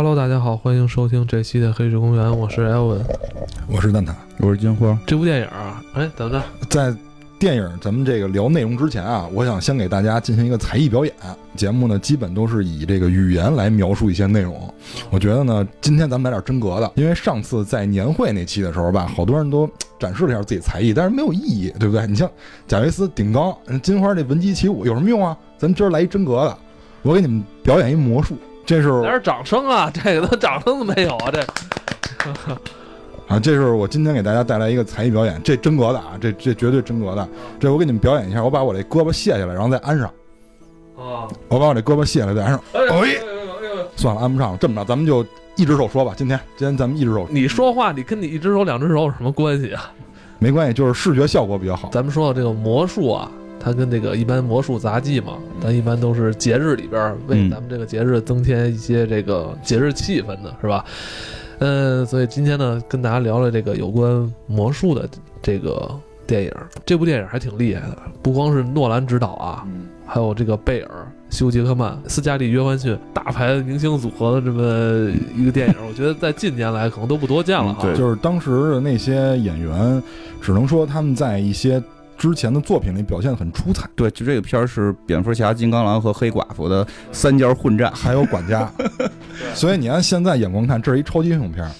Hello，大家好，欢迎收听这期的《黑水公园》，我是艾文。我是蛋挞。我是金花。这部电影啊，哎，等着，在电影咱们这个聊内容之前啊，我想先给大家进行一个才艺表演。节目呢，基本都是以这个语言来描述一些内容。我觉得呢，今天咱们来点真格的，因为上次在年会那期的时候吧，好多人都展示了一下自己才艺，但是没有意义，对不对？你像贾维斯顶缸，金花这闻鸡起舞有什么用啊？咱今儿来一真格的，我给你们表演一魔术。这是来点掌声啊！这个都掌声都没有啊！这啊，这是我今天给大家带来一个才艺表演，这真格的啊，这这绝对真格的。这我给你们表演一下，我把我这胳膊卸下来，然后再安上。啊，我把我这胳膊卸下来再安上。哎呦哎哎哎呦！算了，安不上了。这么着，咱们就一只手说吧。今天，今天咱们一只手你说话，你跟你一只手、两只手有什么关系啊？没关系，就是视觉效果比较好。咱们说到这个魔术啊，它跟这个一般魔术杂技嘛，咱一般都是节日里边为嗯咱们这个节日增添一些这个节日气氛的，是吧？嗯，所以今天呢，跟大家聊聊这个有关魔术的这个电影。这部电影还挺厉害的，不光是诺兰执导啊，还有这个贝尔、休·杰克曼、斯嘉丽·约翰逊大牌明星组合的这么一个电影，我觉得在近年来可能都不多见了哈。嗯对就是当时的那些演员，只能说他们在一些之前的作品里表现的很出彩。对，就这个片儿是蝙蝠侠、金刚狼和黑寡妇的三角混战。还有管家，所以你按现在眼光看，这是一超级英雄片儿。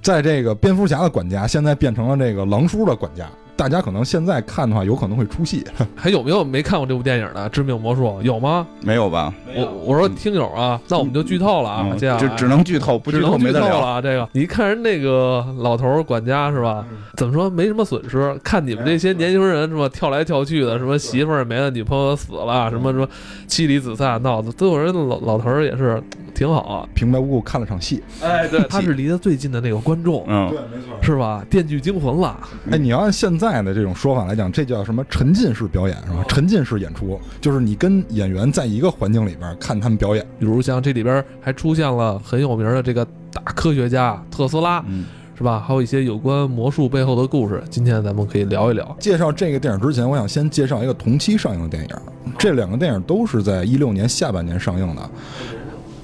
在这个蝙蝠侠的管家，现在变成了这个狼叔的管家。大家可能现在看的话，有可能会出戏。还有没有没看过这部电影的《致命魔术》？有吗？没有吧？我我说听友啊，那我们就剧透了啊，嗯接下来只只能剧透，不剧只能剧没。透了啊。这个你看人那个老头管家是吧？怎么说没什么损失？看你们这些年轻人是吧，跳来跳去的，什么媳妇儿没了，女朋友死了，什么什么妻离子散，闹的，都有人老老头儿也是挺好啊。平白无故看了场戏。哎，对，他是离得最近的那个观众，嗯，对没错。是吧？电锯惊魂了，哎，你要按现在的这种说法来讲，这叫什么沉浸式表演是吧？沉浸式演出就是你跟演员在一个环境里边看他们表演。比如像这里边还出现了很有名的这个大科学家特斯拉，嗯，是吧？还有一些有关魔术背后的故事，今天咱们可以聊一聊。介绍这个电影之前，我想先介绍一个同期上映的电影。这两个电影都是在一六年下半年上映的。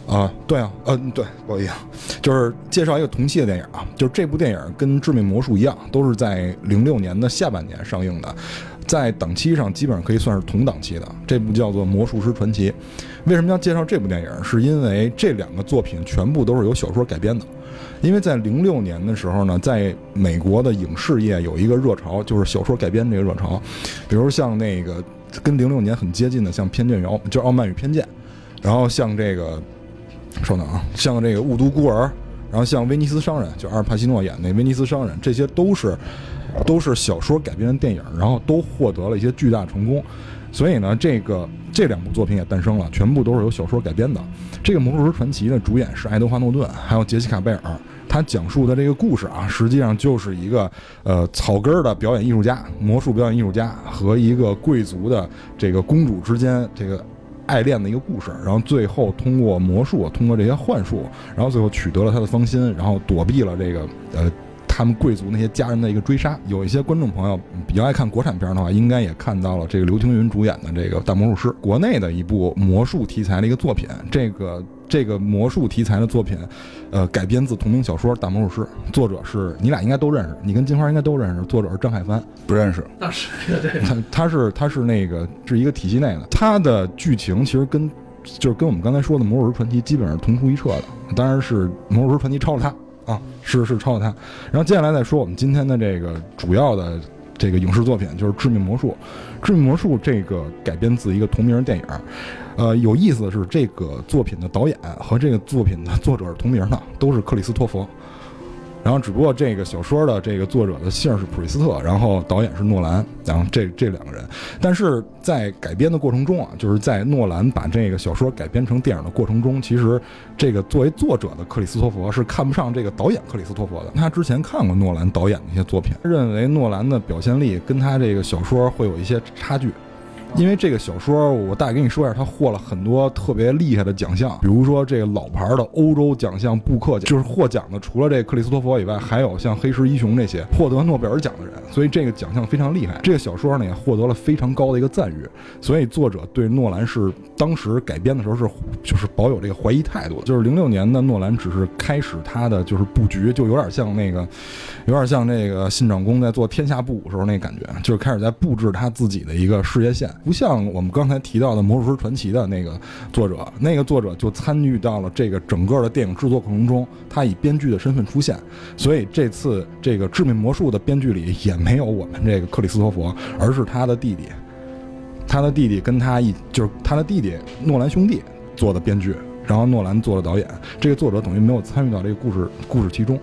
啊，对啊，嗯、对，不好意思，就是介绍一个同期的电影啊，就是这部电影跟《致命魔术》一样，都是在零六年的下半年上映的，在档期上基本上可以算是同档期的。这部叫做《魔术师传奇》，为什么要介绍这部电影？是因为这两个作品全部都是由小说改编的。因为在零六年的时候呢，在美国的影视业有一个热潮，就是小说改编这个热潮，比如像那个跟零六年很接近的，像《偏见与傲》，就是《傲慢与偏见》，然后像这个，稍等啊，像这个《雾都孤儿》，然后像《威尼斯商人》，就阿尔帕西诺演那《威尼斯商人》，这些都是都是小说改编的电影，然后都获得了一些巨大成功。所以呢，这个这两部作品也诞生了，全部都是由小说改编的。这个《魔术师传奇》的主演是爱德华诺顿，还有杰西卡贝尔。他讲述的这个故事啊，实际上就是一个呃草根儿的表演艺术家、魔术表演艺术家和一个贵族的这个公主之间这个爱恋的一个故事。然后最后通过魔术，通过这些幻术，然后最后取得了他的芳心，然后躲避了这个呃他们贵族那些家人的一个追杀。有一些观众朋友比较爱看国产片的话，应该也看到了这个刘青云主演的这个《大魔术师》，国内的一部魔术题材的一个作品。这个这个魔术题材的作品，呃，改编自同名小说《大魔术师》，作者是你俩应该都认识，你跟金花应该都认识，作者是张海帆。不认识。那是这他他是他是那个是一个体系内的，他的剧情其实跟就是跟我们刚才说的《魔术师传奇》基本上是同出一辙的，当然是《魔术师传奇》抄了他啊，是是抄了他。然后接下来再说我们今天的这个主要的这个影视作品，就是《致命魔术》。《致命魔术》这个改编自一个同名电影，呃，有意思的是，这个作品的导演和这个作品的作者是同名的，都是克里斯托弗。然后只不过这个小说的这个作者的姓是普利斯特，然后导演是诺兰，然后这这两个人，但是在改编的过程中啊，就是在诺兰把这个小说改编成电影的过程中，其实这个作为作者的克里斯托弗是看不上这个导演克里斯托弗的。他之前看过诺兰导演的一些作品，认为诺兰的表现力跟他这个小说会有一些差距。因为这个小说，我大概跟你说一下，他获了很多特别厉害的奖项，比如说这个老牌的欧洲奖项布克奖，就是获奖的除了这克里斯托弗以外，还有像黑石一雄这些获得诺贝尔奖的人，所以这个奖项非常厉害。这个小说呢也获得了非常高的一个赞誉，所以作者对诺兰是当时改编的时候是就是保有这个怀疑态度。就是零六年的诺兰只是开始他的就是布局，就有点像那个，有点像那个信长公在做天下布武时候那感觉，就是开始在布置他自己的一个事业线。不像我们刚才提到的《魔术师传奇》的那个作者，那个作者就参与到了这个整个的电影制作过程中，他以编剧的身份出现，所以这次这个《致命魔术》的编剧里也没有我们这个克里斯托弗，而是他的弟弟，他的弟弟跟他一就是他的弟弟诺兰兄弟做的编剧。然后诺兰做了导演，这个作者等于没有参与到这个故事故事其中，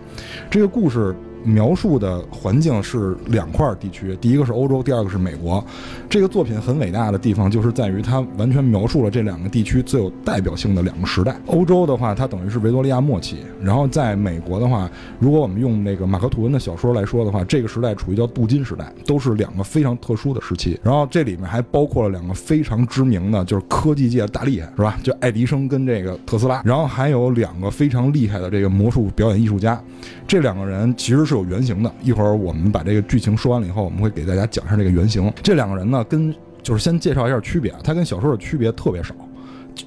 这个故事。描述的环境是两块地区，第一个是欧洲，第二个是美国。这个作品很伟大的地方就是在于它完全描述了这两个地区最有代表性的两个时代。欧洲的话，它等于是维多利亚末期；然后在美国的话，如果我们用那个马克吐温的小说来说的话，这个时代处于叫镀金时代，都是两个非常特殊的时期。然后这里面还包括了两个非常知名的，就是科技界大厉害，是吧？就爱迪生跟这个特斯拉。然后还有两个非常厉害的这个魔术表演艺术家，这两个人其实是。有原型的，一会儿我们把这个剧情说完了以后，我们会给大家讲一下这个原型。这两个人呢，跟就是先介绍一下区别，他跟小说的区别特别少，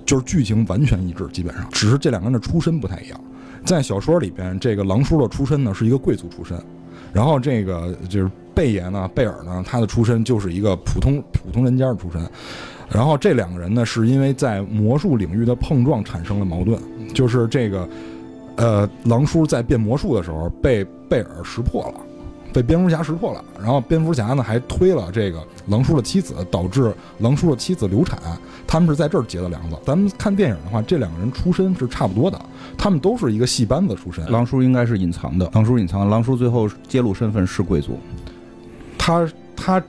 就是剧情完全一致，基本上只是这两个人的出身不太一样。在小说里边，这个狼叔的出身呢是一个贵族出身，然后这个就是贝爷呢，贝尔呢，他的出身就是一个普通普通人家的出身。然后这两个人呢，是因为在魔术领域的碰撞产生了矛盾，就是这个。呃，狼叔在变魔术的时候被贝尔识破了，被蝙蝠侠识破了。然后蝙蝠侠呢还推了这个狼叔的妻子，导致狼叔的妻子流产。他们是在这儿结的梁子。咱们看电影的话，这两个人出身是差不多的，他们都是一个戏班子出身。狼叔应该是隐藏的，狼叔隐藏，狼叔最后揭露身份是贵族。他他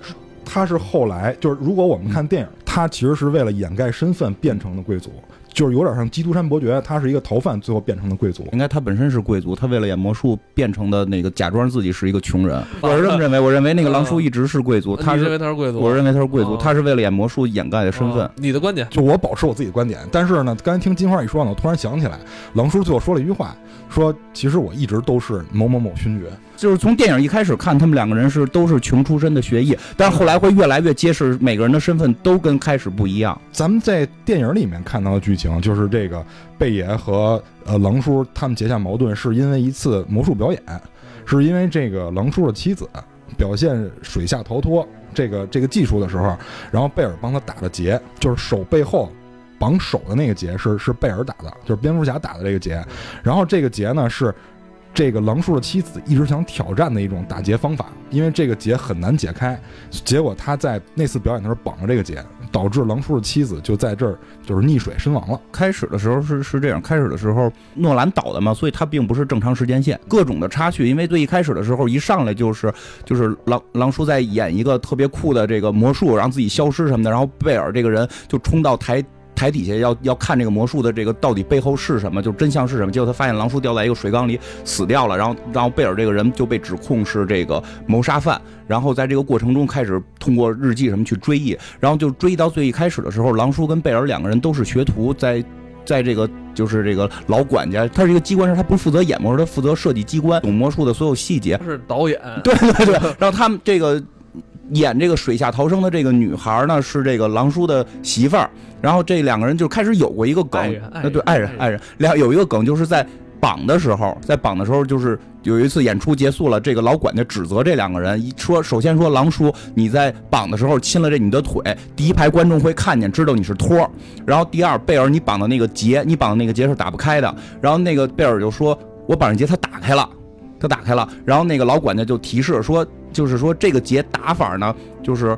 他是后来就是，如果我们看电影，他其实是为了掩盖身份变成的贵族。就是有点像基督山伯爵，他是一个逃犯，最后变成了贵族。应该他本身是贵族，他为了演魔术变成的那个，假装自己是一个穷人。我是这么认为，我认为那个狼叔一直是贵族。他认为他是贵族，我认为他是贵族，他是为了演魔术掩盖的身份。你的观点？就我保持我自己的观点。但是呢，刚才听金花一说呢，我突然想起来，狼叔最后说了一句话，说其实我一直都是某某某勋爵。就是从电影一开始看，他们两个人是都是穷出身的学艺，但是后来会越来越揭示每个人的身份都跟开始不一样。咱们在电影里面看到的剧情就是这个贝爷和呃狼叔他们结下矛盾，是因为一次魔术表演，是因为这个狼叔的妻子表现水下逃脱这个这个技术的时候，然后贝尔帮他打的结，就是手背后绑手的那个结是是贝尔打的，就是蝙蝠侠打的这个结，然后这个结呢是。这个狼叔的妻子一直想挑战的一种打结方法，因为这个结很难解开，结果他在那次表演的时候绑了这个结，导致狼叔的妻子就在这儿就是溺水身亡了。开始的时候是是这样，开始的时候诺兰倒的嘛，所以他并不是正常时间线，各种的插叙。因为最一开始的时候一上来就是就是狼狼叔在演一个特别酷的这个魔术，让自己消失什么的，然后贝尔这个人就冲到台。台底下要要看这个魔术的这个到底背后是什么，就真相是什么？结果他发现狼叔掉在一个水缸里死掉了，然后然后贝尔这个人就被指控是这个谋杀犯，然后在这个过程中开始通过日记什么去追忆，然后就追忆到最一开始的时候，狼叔跟贝尔两个人都是学徒，在在这个就是这个老管家，他是一个机关师，他不负责演魔术，他负责设计机关，懂魔术的所有细节，是导演，对对对，然后他们这个。演这个水下逃生的这个女孩呢，是这个狼叔的媳妇儿。然后这两个人就开始有过一个梗，那对爱人爱人两有一个梗，就是在绑的时候，在绑的时候，就是有一次演出结束了，这个老管家指责这两个人，一说首先说狼叔你在绑的时候亲了这你的腿，第一排观众会看见，知道你是托。然后第二贝尔你绑的那个结，你绑的那个结是打不开的。然后那个贝尔就说，我绑上结，他打开了。他打开了，然后那个老管家就提示说，就是说这个结打法呢，就是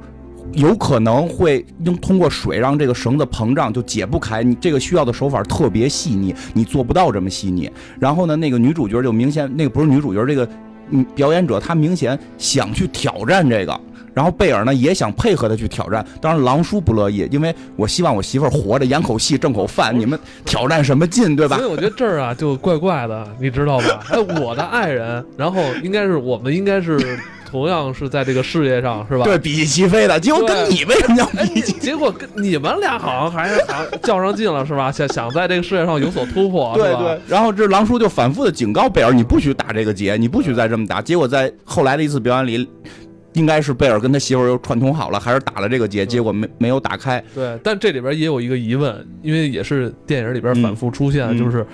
有可能会用通过水让这个绳子膨胀，就解不开。你这个需要的手法特别细腻，你做不到这么细腻。然后呢，那个女主角就明显，那个不是女主角，这个表演者她明显想去挑战这个。然后贝尔呢也想配合他去挑战，当然狼叔不乐意，因为我希望我媳妇儿活着演口戏挣口饭，你们挑战什么劲，对吧？所以我觉得这儿啊就怪怪的，你知道吧？哎，我的爱人，然后应该是我们应该是同样是在这个事业上是吧？对，比翼齐飞的，结果跟你为什么要比翼齐？结果跟你们俩好像还是好像较上劲了是吧？想想在这个事业上有所突破，对对，然后这狼叔就反复的警告贝尔，你不许打这个结，你不许再这么打。结果在后来的一次表演里，应该是贝尔跟他媳妇儿又串通好了，还是打了这个结，结果没没有打开。对，但这里边也有一个疑问，因为也是电影里边反复出现，嗯就是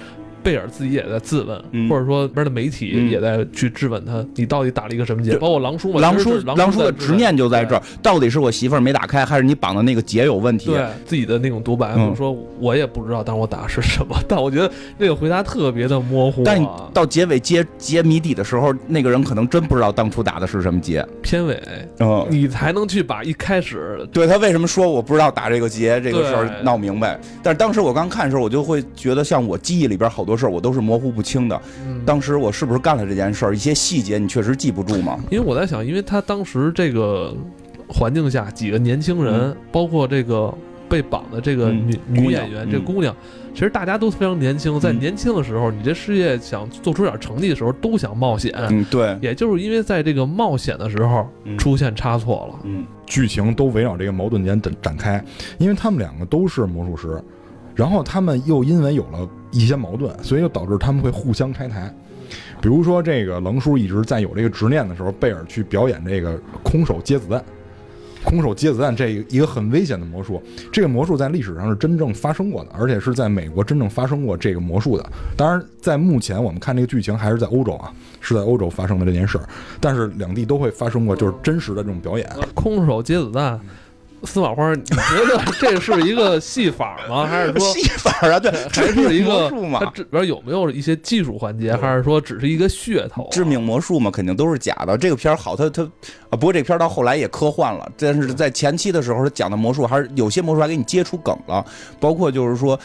贝尔自己也在自问，嗯或者说边的媒体嗯也在去质问他，你到底打了一个什么结？包括狼叔嘛，狼叔狼叔的执念就在这儿，到底是我媳妇儿没打开，还是你绑的那个结有问题？对自己的那种独白，嗯比如说我也不知道，但我打的是什么，但我觉得那个回答特别的模糊、啊。但你到结尾揭揭谜底的时候，那个人可能真不知道当初打的是什么结。片尾，嗯，你才能去把一开始对他为什么说我不知道打这个结这个事儿闹明白？但是当时我刚看的时候，我就会觉得，像我记忆里边好多事儿，我都是模糊不清的。嗯当时我是不是干了这件事儿？一些细节你确实记不住吗？因为我在想，因为他当时这个环境下，几个年轻人，包括这个被绑的这个嗯女、女演员，这嗯姑娘，其实大家都非常年轻，在嗯年轻的时候，你这事业想做出点成绩的时候，都想冒险。嗯，对，也就是因为在这个冒险的时候嗯出现差错了，嗯剧情都围绕这个矛盾点展展开，因为他们两个都是魔术师，然后他们又因为有了一些矛盾，所以就导致他们会互相拆台。比如说，这个棱叔一直在有这个执念的时候，贝尔去表演这个空手接子弹。空手接子弹这一个很危险的魔术，这个魔术在历史上是真正发生过的，而且是在美国真正发生过这个魔术的。当然，在目前我们看这个剧情还是在欧洲啊，是在欧洲发生的这件事儿，但是两地都会发生过就是真实的这种表演。空手接子弹。司马花，你觉得 这是一个戏法吗？还是说戏法啊，对，还是一个魔术嘛它？这里边有没有一些技术环节，还是说只是一个噱头啊？致命魔术嘛，肯定都是假的。这个片儿好，它它啊，不过这片儿到后来也科幻了，但是在前期的时候，它讲的魔术还是有些魔术还给你接出梗了，包括就是说。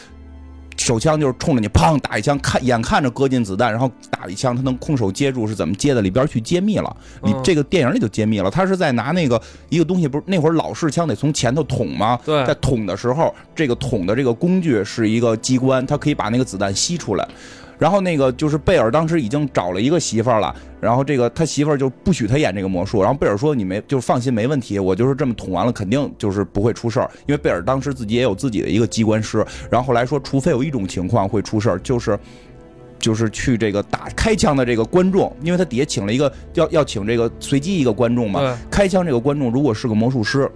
手枪就是冲着你砰打一枪，看眼看着搁进子弹，然后打一枪，他能空手接住是怎么接的？里边去揭秘了，你嗯这个电影里就揭秘了，他是在拿那个一个东西，不是那会儿老式枪得从前头捅吗？对在捅的时候，这个捅的这个工具是一个机关，它可以把那个子弹吸出来。然后那个就是贝尔当时已经找了一个媳妇儿了，然后这个他媳妇儿就不许他演这个魔术，然后贝尔说你没就放心没问题，我就是这么捅完了，肯定就是不会出事儿，因为贝尔当时自己也有自己的一个机关师，然后后来说除非有一种情况会出事儿，就是。就是去这个打开枪的这个观众，因为他底下请了一个要要请这个随机一个观众嘛，开枪这个观众如果是个魔术师，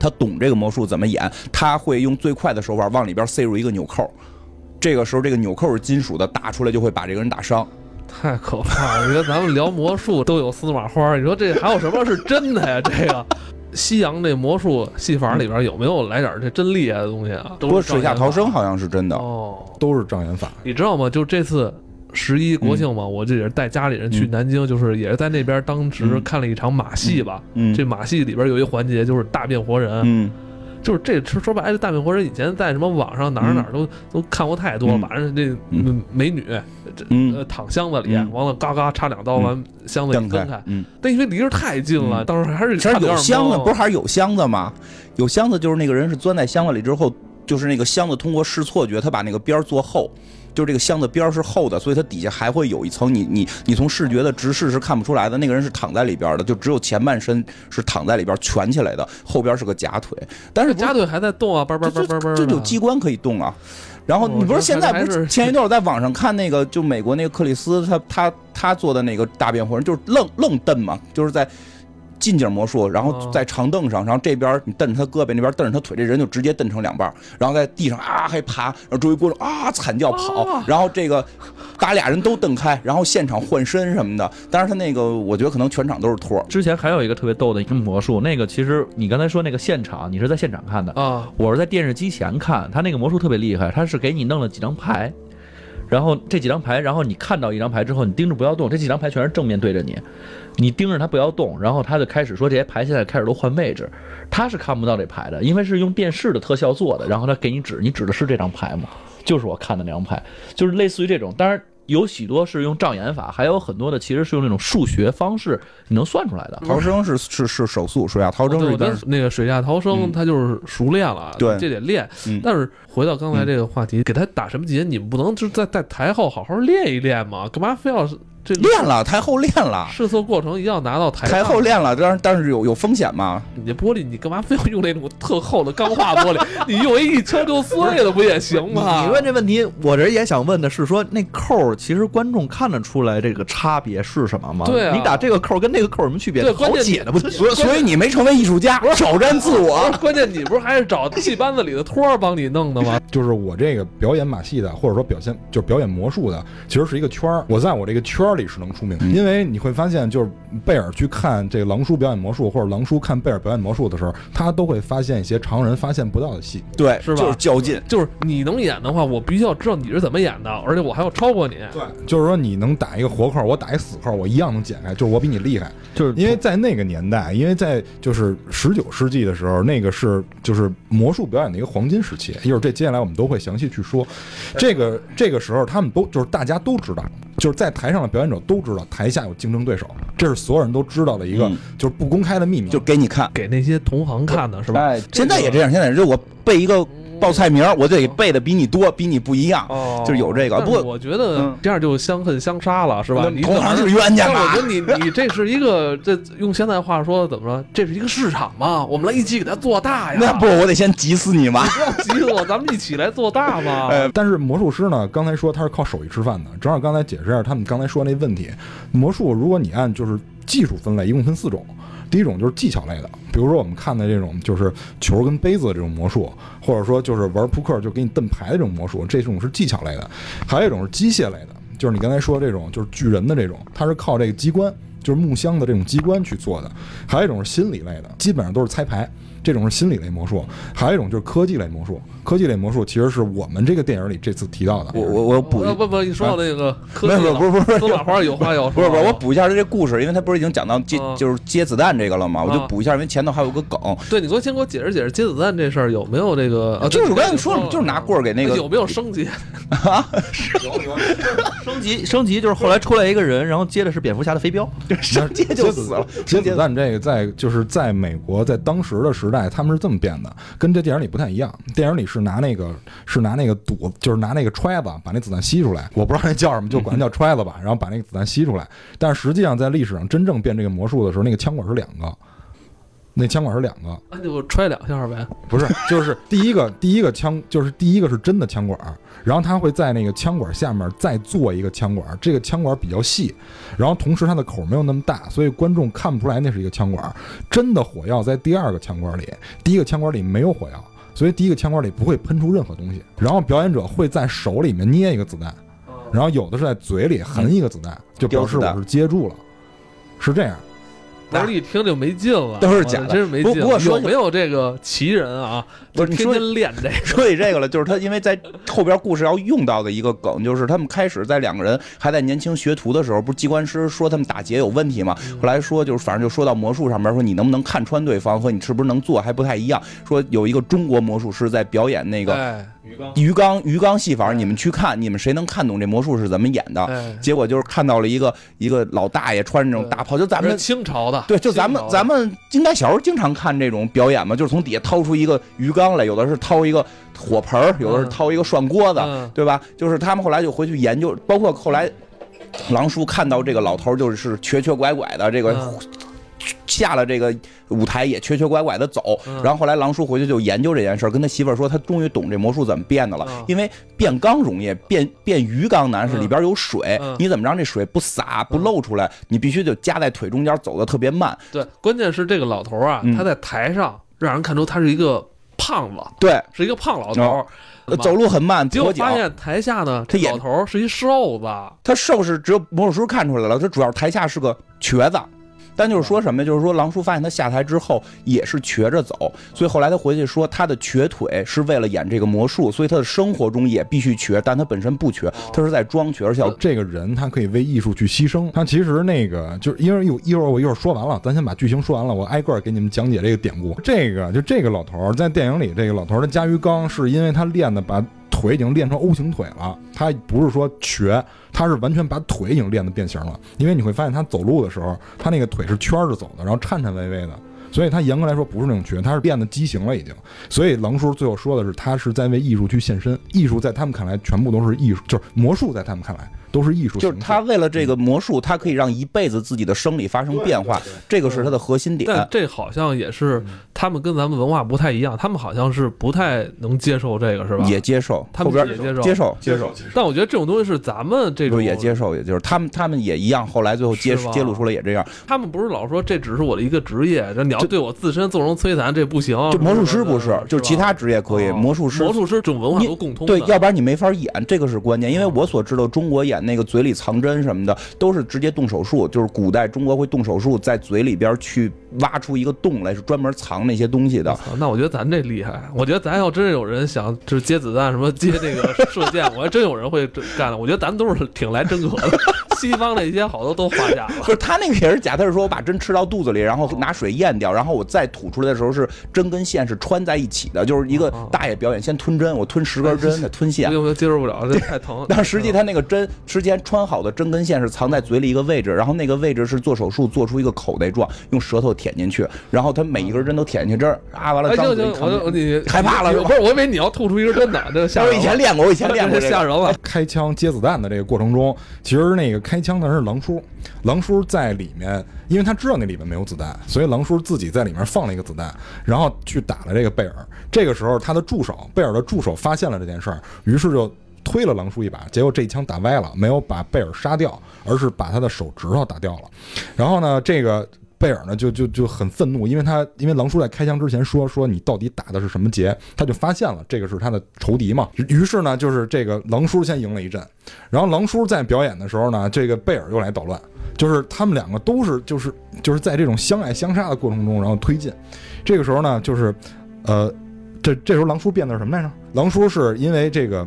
他懂这个魔术怎么演，他会用最快的手法往里边塞入一个纽扣。这个时候，这个纽扣是金属的，打出来就会把这个人打伤。太可怕了！你说咱们聊魔术都有司马花，你说这还有什么是真的呀？这个西洋这魔术戏法里边有没有来点这真厉害的东西啊？不过都是水下逃生好像是真的。哦，都是障眼法。你知道吗？就这次十一国庆嘛，我这也是带家里人去嗯南京，就是也是在那边当时嗯看了一场马戏吧。嗯，这马戏里边有一环节就是大变活人，嗯就是这说说白了，这大明活人以前在什么网上哪儿哪儿都、都看过太多了，嗯。把人这嗯。美女这躺箱子里，嗯。完了嘎嘎插两刀，嗯。完箱子一蹬分开，，嗯，但因为离着太近了，嗯。当时还是其实有箱子，不是还是有箱子吗？有箱子就是那个人是钻在箱子里之后，就是那个箱子通过视错觉，他把那个边儿做厚。就是这个箱子边儿是厚的，所以它底下还会有一层你你你从视觉的直视是看不出来的。那个人是躺在里边的，就只有前半身是躺在里边蜷起来的，后边是个假腿。但是不是这夹腿还在动啊，叭叭叭这叭叭，这这有机关可以动啊。然后哦你不是现在不是是前一段我在网上看那个，就美国那个克里斯他他他做的那个大变活人，就是愣愣瞪嘛，就是在近景魔术，然后哦在长凳上，然后这边你蹬着他胳膊，那边蹬着他腿，这人就直接蹬成两半儿，然后在地上啊还爬，然后周围观众啊惨叫跑啊，然后这个把俩人都蹬开，然后现场换身什么的。当然他那个我觉得可能全场都是托，之前还有一个特别逗的一个魔术，那个其实你刚才说那个现场，你是在现场看的，啊，我是在电视机前看。他那个魔术特别厉害，他是给你弄了几张牌，然后这几张牌，然后你看到一张牌之后，你盯着不要动，这几张牌全是正面对着你，你盯着它不要动，然后他就开始说这些牌现在开始都换位置，他是看不到这牌的，因为是用电视的特效做的，然后他给你指，你指的是这张牌吗？就是我看的那张牌，就是类似于这种，当然。有许多是用障眼法，还有很多的其实是用那种数学方式你能算出来的。逃生是是是手速，水下逃生对我是一般跟那个水下逃生，嗯他就是熟练了，对这得练。嗯但是回到刚才这个话题，给他打什么结，你们不能就是在在台后好好练一练吗？干嘛非要这练了，台后练了，试错过程一定要拿到台台后练了，但是但是有有风险嘛？你这玻璃，你干嘛非要用那种特厚的钢化玻璃？你用一一敲就碎了不也行吗？你问这问题，我这也想问的是说，那扣其实观众看得出来这个差别是什么吗？对啊你打这个扣跟那个扣有什么区别？好对关键解的不就所所以你没成为艺术家，挑战自我。关键你不是还是找戏班子里的托儿帮你弄的吗？就是我这个表演马戏的，或者说表现就是表演魔术的，其实是一个圈儿。我在我这个圈儿里是能出名的，因为你会发现，就是贝尔去看这个狼叔表演魔术，或者狼叔看贝尔表演魔术的时候，他都会发现一些常人发现不到的戏。对，是吧就是较劲。就是你能演的话，我必须要知道你是怎么演的，而且我还要超过你。对，就是说你能打一个活扣，我打一死扣，我一样能解开，就是我比你厉害。就是因为在那个年代，因为在就是十九世纪的时候，那个是就是魔术表演的一个黄金时期。一会儿这接下来我们都会详细去说。这个这个时候，他们都就是大家都知道，就是在台上的表演者都知道台下有竞争对手，这是所有人都知道的一个嗯就是不公开的秘密。就给你看，给那些同行看的是吧？哎，现在也这样，现在就我被一个报菜名，我就得背的比你多，比你不一样，哦就是有这个。不过我觉得嗯这样就相恨相杀了，是吧？你同行是冤家嘛我觉得你你这是一个这用现在话说怎么说？这是一个市场嘛，我们来一起给它做大呀。那不，我得先急死你嘛。不要急我，咱们一起来做大嘛。呃但是魔术师呢，刚才说他是靠手艺吃饭的，正好刚才解释一下他们刚才说那问题。魔术如果你按就是技术分类，一共分四种。第一种就是技巧类的，比如说我们看的这种就是球跟杯子的这种魔术，或者说就是玩扑克就给你蹬牌的这种魔术，这种是技巧类的。还有一种是机械类的，就是你刚才说这种就是巨人的这种，它是靠这个机关，就是木箱的这种机关去做的。还有一种是心理类的，基本上都是猜牌。这种是心理类魔术，还有一种就是科技类魔术。科技类魔术其实是我们这个电影里这次提到的。我我我补不不，你说到那个科没有技了，不是不是不是司马花有话要说。不是不是，我补一下这故事，因为他不是已经讲到接嗯就是接子弹这个了嘛，我就啊补一下，因为前头还有个梗，对，你给我先给我解释解释接子弹这事儿有没有这个？啊就是我刚才说了，就是拿棍儿给那个有没有升级啊？有有？升级升级就是后来出来一个人，然后接的是蝙蝠侠的飞镖。上街就死了，接子弹这个在就是在美国在当时的时代，他们是这么变的，跟这电影里不太一样。电影里是拿那个是拿那个堵，就是拿那个揣子把那子弹吸出来，我不知道那叫什么，就管它叫揣子吧，然后把那个子弹吸出来。但是实际上在历史上真正变这个魔术的时候，那个枪管是两个，那枪管是两个，那就揣两下呗。不是，就是第一个第一个枪，就是第一个是真的枪管，然后它会在那个枪管下面再做一个枪管，这个枪管比较细，然后同时它的口没有那么大，所以观众看不出来那是一个枪管。真的火药在第二个枪管里，第一个枪管里没有火药，所以第一个枪管里不会喷出任何东西。然后表演者会在手里面捏一个子弹，然后有的是在嘴里含一个子弹，就表示我是接住了，是这样。不是一听就没劲了，都是假的真是没劲。不不过说有没有这个奇人啊？不是你说天练这个。说起这个了，就是他因为在后边故事要用到的一个梗，就是他们开始在两个人还在年轻学徒的时候，不是机关师说他们打劫有问题吗？后来说就是反正就说到魔术上面，说你能不能看穿对方和你是不是能做还不太一样。说有一个中国魔术师在表演那个哎鱼缸。鱼缸戏法，你们去看，你们谁能看懂这魔术是怎么演的？哎，结果就是看到了一个一个老大爷穿着那种大袍，就咱们清朝的，对，就咱们咱们应该小时候经常看这种表演嘛，就是从底下掏出一个鱼缸来，有的是掏一个火盆儿，有的是掏一个涮锅子，嗯。对吧？就是他们后来就回去研究，包括后来狼叔看到这个老头就是瘸瘸拐拐的，这个嗯下了这个舞台也瘸瘸拐拐的走，嗯。然后后来狼叔回去就研究这件事儿，跟他媳妇儿说，他终于懂这魔术怎么变的了，嗯。因为变缸容易，变变鱼缸难，是嗯。里边有水，嗯。你怎么让这水不洒不漏出来？你必须就夹在腿中间走的特别慢，对，关键是这个老头儿啊，嗯。他在台上让人看出他是一个胖子，对，是一个胖老头走路很慢，结果发。现台下呢，这老头儿是一瘦子，他瘦是只有魔术师看出来了，他主要台下是个瘸子。但就是说什么呀？就是说狼叔发现他下台之后也是瘸着走，所以后来他回去说他的瘸腿是为了演这个魔术，所以他的生活中也必须瘸，但他本身不瘸，他是在装瘸，而且这个人他可以为艺术去牺牲。他其实那个就是因为一一会儿我一会儿说完了，咱先把剧情说完了，我挨个儿给你们讲解这个典故。这个就这个老头儿在电影里，这个老头儿的夹鱼缸是因为他练的把腿已经练成 O 型腿了，他不是说瘸，他是完全把腿已经练得变形了。因为你会发现他走路的时候，他那个腿是圈着走的，然后颤颤巍巍的。所以他严格来说不是那种瘸，他是练得畸形了已经。所以狼叔最后说的是，他是在为艺术去献身。艺术在他们看来全部都是艺术，就是魔术在他们看来都是艺术。就是他为了这个魔术，他可以让一辈子自己的生理发生变化，这个是他的核心点但点。这好像也是他们跟咱们文化不太一样，他们好像是不太能接受这个，是吧？也接受，他们也接受接受接受，但我觉得这种东西是咱们这种也接受，也就是他们他们也一样，后来最后揭揭露出来也这样。他们不是老说这只是我的一个职业，这你要对我自身纵容摧残，这不行。就魔术师不是，就是其他职业可以，哦魔术师魔术师这种文化你都共通。对，要不然你没法演，这个是关键。因为我所知道，中国演那个嘴里藏针什么的，都是直接动手术，就是古代中国会动手术，在嘴里边去挖出一个洞来，是专门藏那些东西的。那我觉得咱这厉害。我觉得咱要真有人想就是接子弹什么接那个射箭，我还真有人会干的。我觉得咱都是挺来真格的。西方那些好多都花假了。不是他那个也是假，他是说我把针吃到肚子里，然后拿水咽掉，然后我再吐出来的时候是针跟线是穿在一起的，就是一个哦大爷表演，先吞针，我吞十根针，再吞线我。接受不了，这太疼。但实际他那个针之前穿好的针跟线是藏在嘴里一个位置，然后那个位置是做手术做出一个口袋状，用舌头舔进去，然后他每一根针都舔进去，这儿啊完了张嘴一我我你害怕了是吧不是，我以为你要吐出一根针呢，这吓我。以前练过，我以前练过这个。吓人了。开枪接子弹的这个过程中，其实那个开枪的是狼叔，狼叔在里面，因为他知道那里面没有子弹，所以狼叔自己在里面放了一个子弹，然后去打了这个贝尔。这个时候，他的助手贝尔的助手发现了这件事儿，于是就推了狼叔一把，结果这一枪打歪了，没有把贝尔杀掉，而是把他的手指头打掉了。然后呢，这个贝尔呢就就就很愤怒，因为他因为狼叔在开枪之前说说你到底打的是什么结，他就发现了这个是他的仇敌嘛。于是呢，就是这个狼叔先赢了一阵，然后狼叔在表演的时候呢，这个贝尔又来捣乱，就是他们两个都是就是就是在这种相爱相杀的过程中，然后推进。这个时候呢，就是呃，这这时候狼叔变的是什么来着？狼叔是因为这个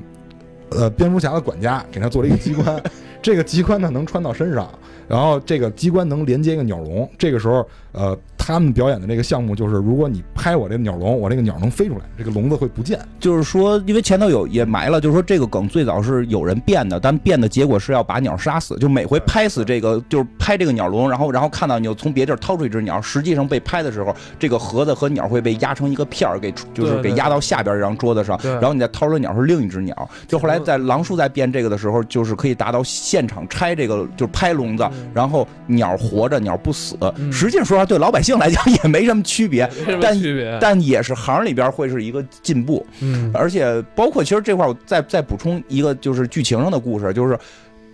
呃蝙蝠侠的管家给他做了一个机关，这个机关呢能穿到身上。然后这个机关能连接一个鸟笼，这个时候，呃，他们表演的这个项目就是，如果你拍我这个鸟笼，我这个鸟能飞出来，这个笼子会不见。就是说，因为前头有也埋了，就是说这个梗最早是有人变的，但变的结果是要把鸟杀死，就每回拍死这个，就是拍这个鸟笼，然后然后看到你又从别地儿掏出一只鸟，实际上被拍的时候，这个盒子和鸟会被压成一个片儿，给就是给压到下边这张桌子上，然后你再掏出鸟是另一只鸟。就后来在狼叔在变这个的时候，就是可以达到现场拆这个，就是拍笼子，然后鸟活着，鸟不死。嗯实际上说实话，对老百姓来讲也没什么区别，但。但也是行里边会是一个进步。嗯，而且包括其实这块儿我再再补充一个就是剧情上的故事，就是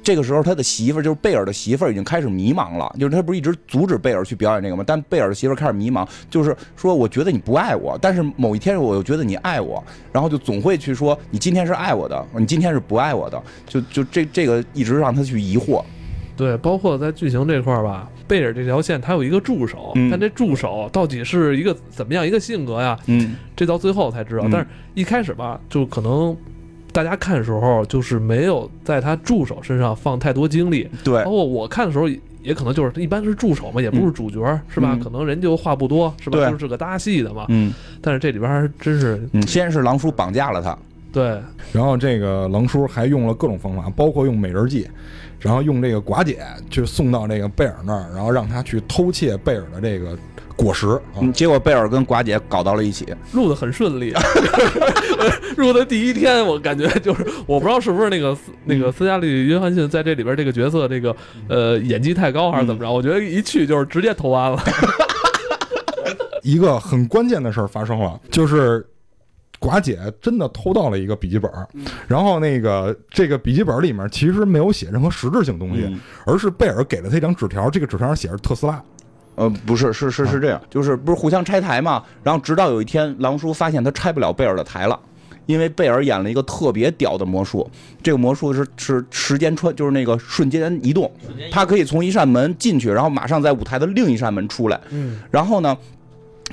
这个时候他的媳妇儿就是贝尔的媳妇儿已经开始迷茫了，就是他不是一直阻止贝尔去表演这个吗？但贝尔的媳妇儿开始迷茫，就是说我觉得你不爱我，但是某一天我又觉得你爱我，然后就总会去说你今天是爱我的，你今天是不爱我的，就就这这个一直让他去疑惑。对，包括在剧情这块儿吧，贝尔这条线他有一个助手，嗯但这助手到底是一个怎么样一个性格呀？嗯这到最后才知道。嗯但是一开始吧，就可能大家看的时候，就是没有在他助手身上放太多精力。对包括我看的时候，也可能就是一般是助手嘛，也不是主角，是吧？嗯可能人就话不多，是吧？对就是个搭戏的嘛。嗯但是这里边还真是嗯，先是狼叔绑架了他，对，然后这个狼叔还用了各种方法，包括用美人计，然后用这个寡姐去送到这个贝尔那儿，然后让他去偷窃贝尔的这个果实啊。嗯，结果贝尔跟寡姐搞到了一起。录的很顺利。录的第一天，我感觉就是我不知道是不是那个那个斯嘉丽·约翰逊在这里边这个角色这个呃演技太高还是怎么着？我觉得一去就是直接投完了。一个很关键的事儿发生了，就是寡姐真的偷到了一个笔记本，然后那个这个笔记本里面其实没有写任何实质性东西，嗯而是贝尔给了他一张纸条，这个纸条上写着特斯拉。呃，不是，是是是这样，就是不是互相拆台嘛？然后直到有一天，狼叔发现他拆不了贝尔的台了，因为贝尔演了一个特别屌的魔术，这个魔术是是时间穿，就是那个瞬间移动，他可以从一扇门进去，然后马上在舞台的另一扇门出来。嗯，然后呢，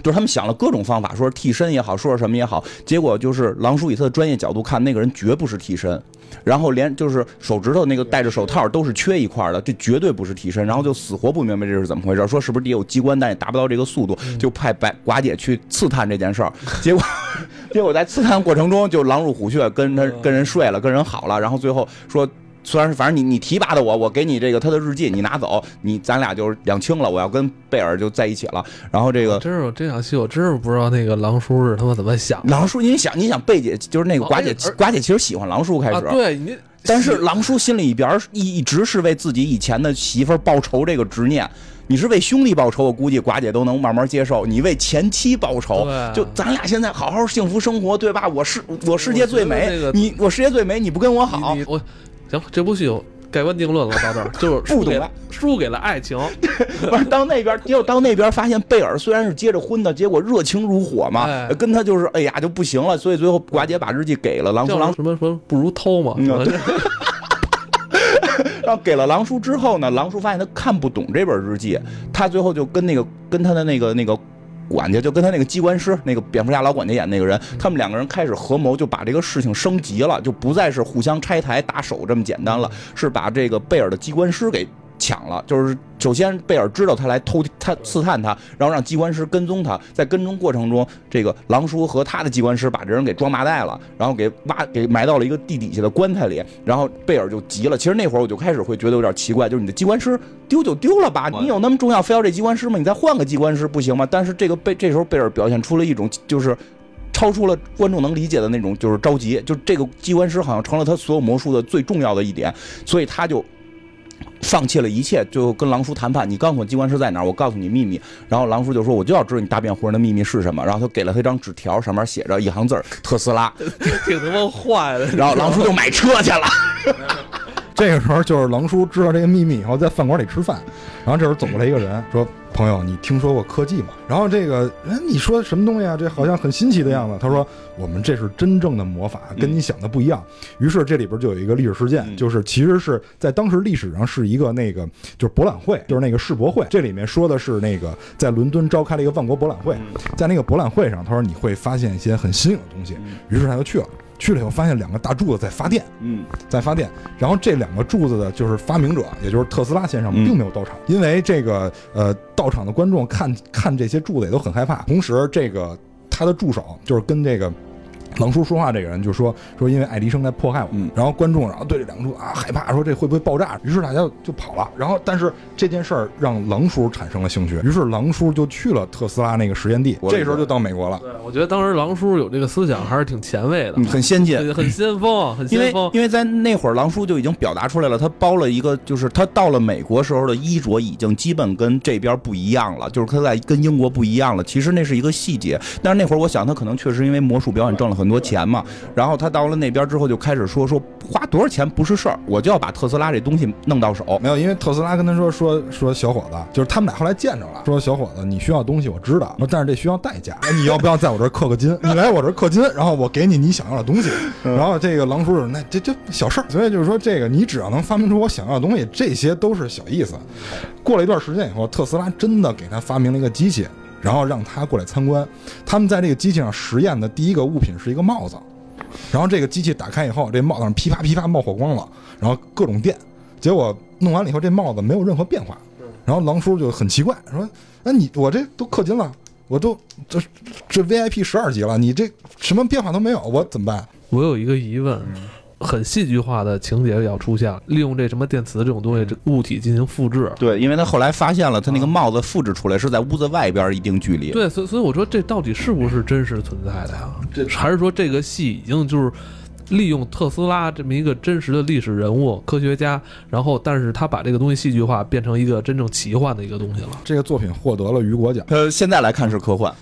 就是他们想了各种方法，说是替身也好，说是什么也好，结果就是狼叔以他的专业角度看，那个人绝不是替身。然后连就是手指头那个戴着手套都是缺一块的，这绝对不是替身。然后就死活不明白这是怎么回事，说是不是得有机关，但也达不到这个速度，就派白寡姐去刺探这件事儿。结果结果在刺探过程中就狼入虎穴，跟他跟人睡了，跟人好了。然后最后说。虽然是反正你你提拔的我，我给你这个他的日记，你拿走，你咱俩就是两清了。我要跟贝尔就在一起了。然后这个真是这场戏，我真是不知道那个狼叔是他妈怎么想的。狼叔，你想，你想贝姐就是那个寡姐，寡姐其实喜欢狼叔开始，啊，对你但是狼叔心里边一一直是为自己以前的媳妇儿报仇这个执念。你是为兄弟报仇，我估计寡姐都能慢慢接受。你为前妻报仇，就咱俩现在好好幸福生活，对吧？我是我世界最美，你我世界最美，你不跟我好我行，这部戏有盖棺定论了，到这儿就是不输给懂了输给了爱情，不是到那边，结果到那边发现贝尔虽然是结着婚的，结果热情如火嘛，哎跟他就是哎呀就不行了，所以最后寡姐把日记给了狼叔，叫狼什么什么不如偷嘛，然后给了狼叔之后呢，狼叔发现他看不懂这本日记，他最后就跟那个跟他的那个那个。管家就跟他那个机关师，那个蝙蝠侠老管家演那个人，他们两个人开始合谋，就把这个事情升级了，就不再是互相拆台打手这么简单了，是把这个贝尔的机关师给抢了。就是首先贝尔知道他来偷他刺探他，然后让机关师跟踪他，在跟踪过程中，这个狼叔和他的机关师把这人给装麻袋了，然后给挖给埋到了一个地底下的棺材里，然后贝尔就急了。其实那会儿我就开始会觉得有点奇怪，就是你的机关师丢就丢了吧，你有那么重要非要这机关师吗？你再换个机关师不行吗？但是这个贝这时候贝尔表现出了一种就是。超出了观众能理解的那种，就是着急，就这个机关师好像成了他所有魔术的最重要的一点，所以他就放弃了一切，就跟狼叔谈判。你告诉我机关是在哪儿，我告诉你秘密。然后狼叔就说：“我就要知道你大变活人的秘密是什么。”然后他给了他一张纸条，上面写着一行字儿：“特斯拉。挺他妈坏的。”然后狼叔就买车去了。这个时候就是狼叔知道这个秘密以后，在饭馆里吃饭，然后这时候走过来一个人说：“朋友，你听说过科技吗？”然后这个人你说什么东西啊？这好像很新奇的样子。他说：“我们这是真正的魔法，跟你想的不一样。于是这里边就有一个历史事件，就是其实是在当时历史上是一个那个就是博览会，就是那个世博会。这里面说的是那个在伦敦召开了一个万国博览会，在那个博览会上，他说你会发现一些很新颖的东西。于是他就去了。去了以后，发现两个大柱子在发电，嗯，在发电。然后这两个柱子的就是发明者，也就是特斯拉先生，嗯并没有到场，因为这个呃，到场的观众看看这些柱子也都很害怕。同时，这个他的助手就是跟这个。狼叔说话这个人就说说，因为爱迪生在迫害我，嗯然后观众然后对这两个柱子啊害怕，说这会不会爆炸？于是大家就跑了。然后，但是这件事儿让狼叔产生了兴趣，于是狼叔就去了特斯拉那个实验地，这时候就到美国了。对，我觉得当时狼叔有这个思想还是挺前卫的嗯，很先进。很很先锋，很因为先锋。因为在那会儿，狼叔就已经表达出来了，他包了一个，就是他到了美国时候的衣着已经基本跟这边不一样了，就是他在跟英国不一样了。其实那是一个细节，但是那会儿我想他可能确实因为魔术表演挣了很多钱嘛，然后他到了那边之后就开始说说花多少钱不是事儿，我就要把特斯拉这东西弄到手。没有，因为特斯拉跟他说说说小伙子，就是他们俩后来见着了，说小伙子，你需要东西我知道，但是这需要代价，你要不要在我这儿氪个金？你来我这儿氪金，然后我给你你想要的东西。然后这个狼叔说，那这这小事儿，所以就是说这个你只要能发明出我想要的东西，这些都是小意思。过了一段时间以后，特斯拉真的给他发明了一个机器，然后让他过来参观。他们在这个机器上实验的第一个物品是一个帽子。然后这个机器打开以后，这帽子上噼啪噼啪冒火光了，然后各种电，结果弄完了以后，这帽子没有任何变化。然后狼叔就很奇怪，说：“那你我这都氪金了，我都这这 VIP 十二级了，你这什么变化都没有，我怎么办我有一个疑问，很戏剧化的情节要出现了，利用这什么电磁这种东西，这物体进行复制。对，因为他后来发现了，他那个帽子复制出来是在屋子外边一定距离。对，所以所以我说这到底是不是真实存在的呀？这还是说这个戏已经就是利用特斯拉这么一个真实的历史人物、科学家，然后但是他把这个东西戏剧化，变成一个真正奇幻的一个东西了。？”这个作品获得了雨果奖。呃，现在来看是科幻，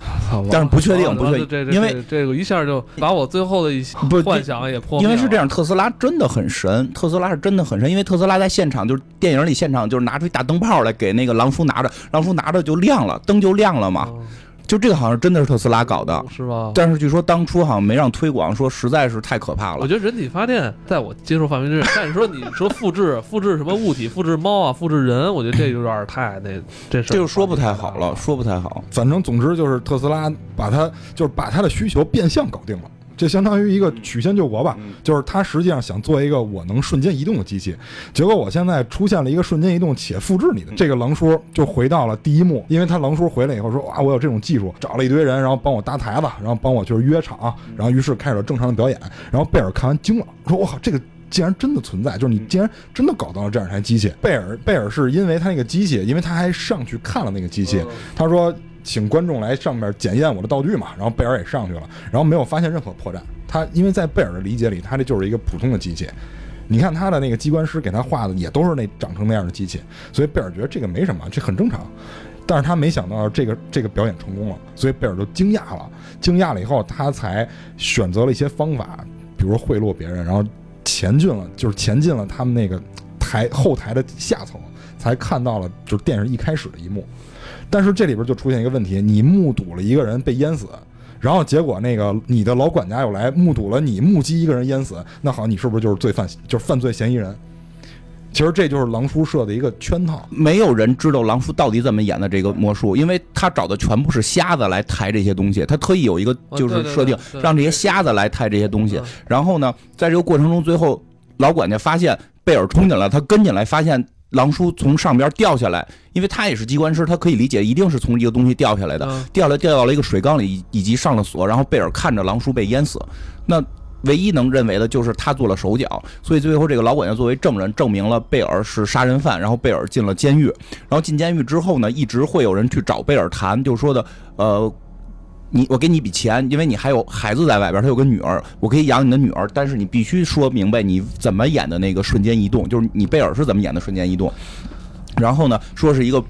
但是不确定不确定因为这这个一下就把我最后的一些幻想也破灭。因为是这样，特斯拉真的很神，特斯拉是真的很神，因为特斯拉在现场就是电影里现场就是拿出一大灯泡来给那个狼叔拿着，狼叔拿着就亮了，灯就亮了嘛，嗯就这个好像真的是特斯拉搞的，是吧？但是据说当初好像没让推广，说实在是太可怕了。我觉得人体发电在我接受范围之内，但是说你说复制复制什么物体，复制猫啊，复制人，我觉得这有点太那这事这就说不太好了，说不太好。反正总之就是特斯拉把它就是把它的需求变相搞定了。这相当于一个曲线救国吧，就是他实际上想做一个我能瞬间移动的机器，结果我现在出现了一个瞬间移动且复制你的这个狼叔，就回到了第一幕，因为他狼叔回来以后说哇我有这种技术，找了一堆人，然后帮我搭台子，然后帮我就是约场，然后于是开始了正常的表演，然后贝尔看完惊了，说我靠这个。竟然真的存在，就是你竟然真的搞到了这样一台机器。贝尔贝尔是因为他那个机器，因为他还上去看了那个机器，他说请观众来上面检验我的道具嘛，然后贝尔也上去了，然后没有发现任何破绽。他因为在贝尔的理解里，他这就是一个普通的机器。你看他的那个机关师给他画的也都是那长成那样的机器，所以贝尔觉得这个没什么，这很正常。但是他没想到这个这个表演成功了，所以贝尔就惊讶了。惊讶了以后，他才选择了一些方法，比如说贿赂别人，然后前进了，就是前进了他们那个台后台的下层，才看到了就是电影一开始的一幕。但是这里边就出现一个问题，你目睹了一个人被淹死，然后结果那个你的老管家又来目睹了你目击一个人淹死，那好，你是不是就是罪犯，就是犯罪嫌疑人？其实这就是狼叔设的一个圈套。没有人知道狼叔到底怎么演的这个魔术，因为他找的全部是瞎子来抬这些东西，他特意有一个就是设定让这些瞎子来抬这些东西嗯。然后呢，在这个过程中，最后老管家发现贝尔冲进来，他跟进来发现。狼叔从上边掉下来，因为他也是机关师，他可以理解一定是从一个东西掉下来的，嗯。掉了掉到了一个水缸里，以以及上了锁，然后贝尔看着狼叔被淹死，那唯一能认为的就是他做了手脚，所以最后这个老管家作为证人证明了贝尔是杀人犯，然后贝尔进了监狱，然后进监狱之后呢，一直会有人去找贝尔谈，就说的呃。你我给你一笔钱，因为你还有孩子在外边，他有个女儿，我可以养你的女儿，但是你必须说明白你怎么演的那个瞬间移动，就是你贝尔是怎么演的瞬间移动。然后呢，说是一个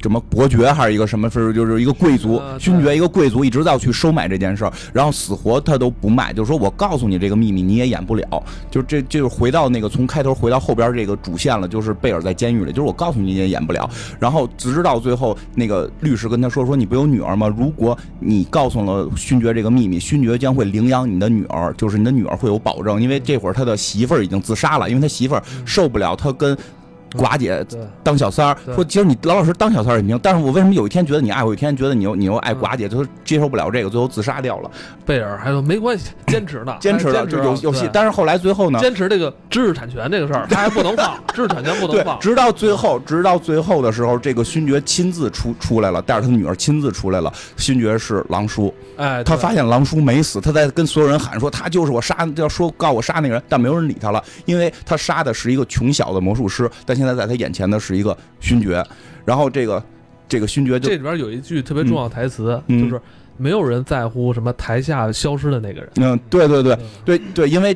什么伯爵还是一个什么，是就是一个贵族勋爵，一个贵族一直在去收买这件事儿，然后死活他都不卖，就是说我告诉你这个秘密你也演不了，就这这就是回到那个从开头回到后边这个主线了，就是贝尔在监狱里，就是我告诉你你也演不了，然后直到最后那个律师跟他说说你不有女儿吗？如果你告诉了勋爵这个秘密，勋爵将会领养你的女儿，就是你的女儿会有保证，因为这会儿他的媳妇儿已经自杀了，因为他媳妇儿受不了他跟。寡姐当小三儿，说其实你老老实实当小三儿也行，但是我为什么有一天觉得你爱我，有一天觉得你又你又爱寡姐，就是接受不了这个，最后自杀掉了，贝尔还说没关系，坚持呢，坚持的就有有戏，但是后来最后呢？坚持这个知识产权这个事儿，他还不能放，知识产权不能放，。直到最后，直到最后的时候，这个勋爵亲自出出来了，带着他的女儿亲自出来了。勋爵是狼叔，哎，他发现狼叔没死，他在跟所有人喊说他就是我杀，要说告我杀那个人，但没有人理他了，因为他杀的是一个穷小的魔术师，但现在在他眼前的是一个勋爵。然后这个这个勋爵就这里边有一句特别重要的台词，嗯就是没有人在乎什么台下消失的那个人。嗯，对对对嗯对对，因为。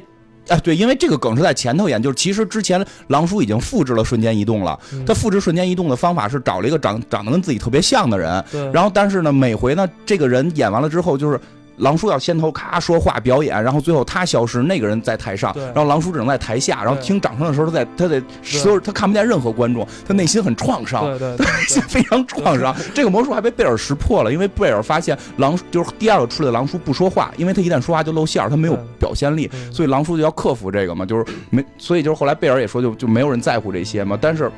哎，对，因为这个梗是在前头演，就是其实之前狼叔已经复制了瞬间移动了。嗯他复制瞬间移动的方法是找了一个长长得跟自己特别像的人，然后但是呢，每回呢，这个人演完了之后，就是狼叔要先头咔说话表演，然后最后他消失，那个人在台上，然后狼叔只能在台下，然后听掌声的时候，他在他在所有他看不见任何观众，他内心很创伤。对对 非常创伤，这个魔术还被贝尔识破了，因为贝尔发现狼就是第二个出来的狼叔不说话，因为他一旦说话就露馅儿，他没有表现力，嗯所以狼叔就要克服这个嘛，就是没，所以就是后来贝尔也说就就没有人在乎这些嘛，但是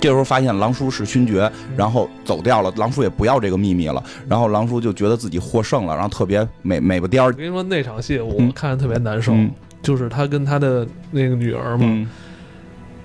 这时候发现狼叔是勋爵，嗯。然后走掉了，狼叔也不要这个秘密了，然后狼叔就觉得自己获胜了，然后特别美美不颠儿。我，跟你说，那场戏我嗯。看着特别难受，嗯。就是他跟他的那个女儿嘛，嗯。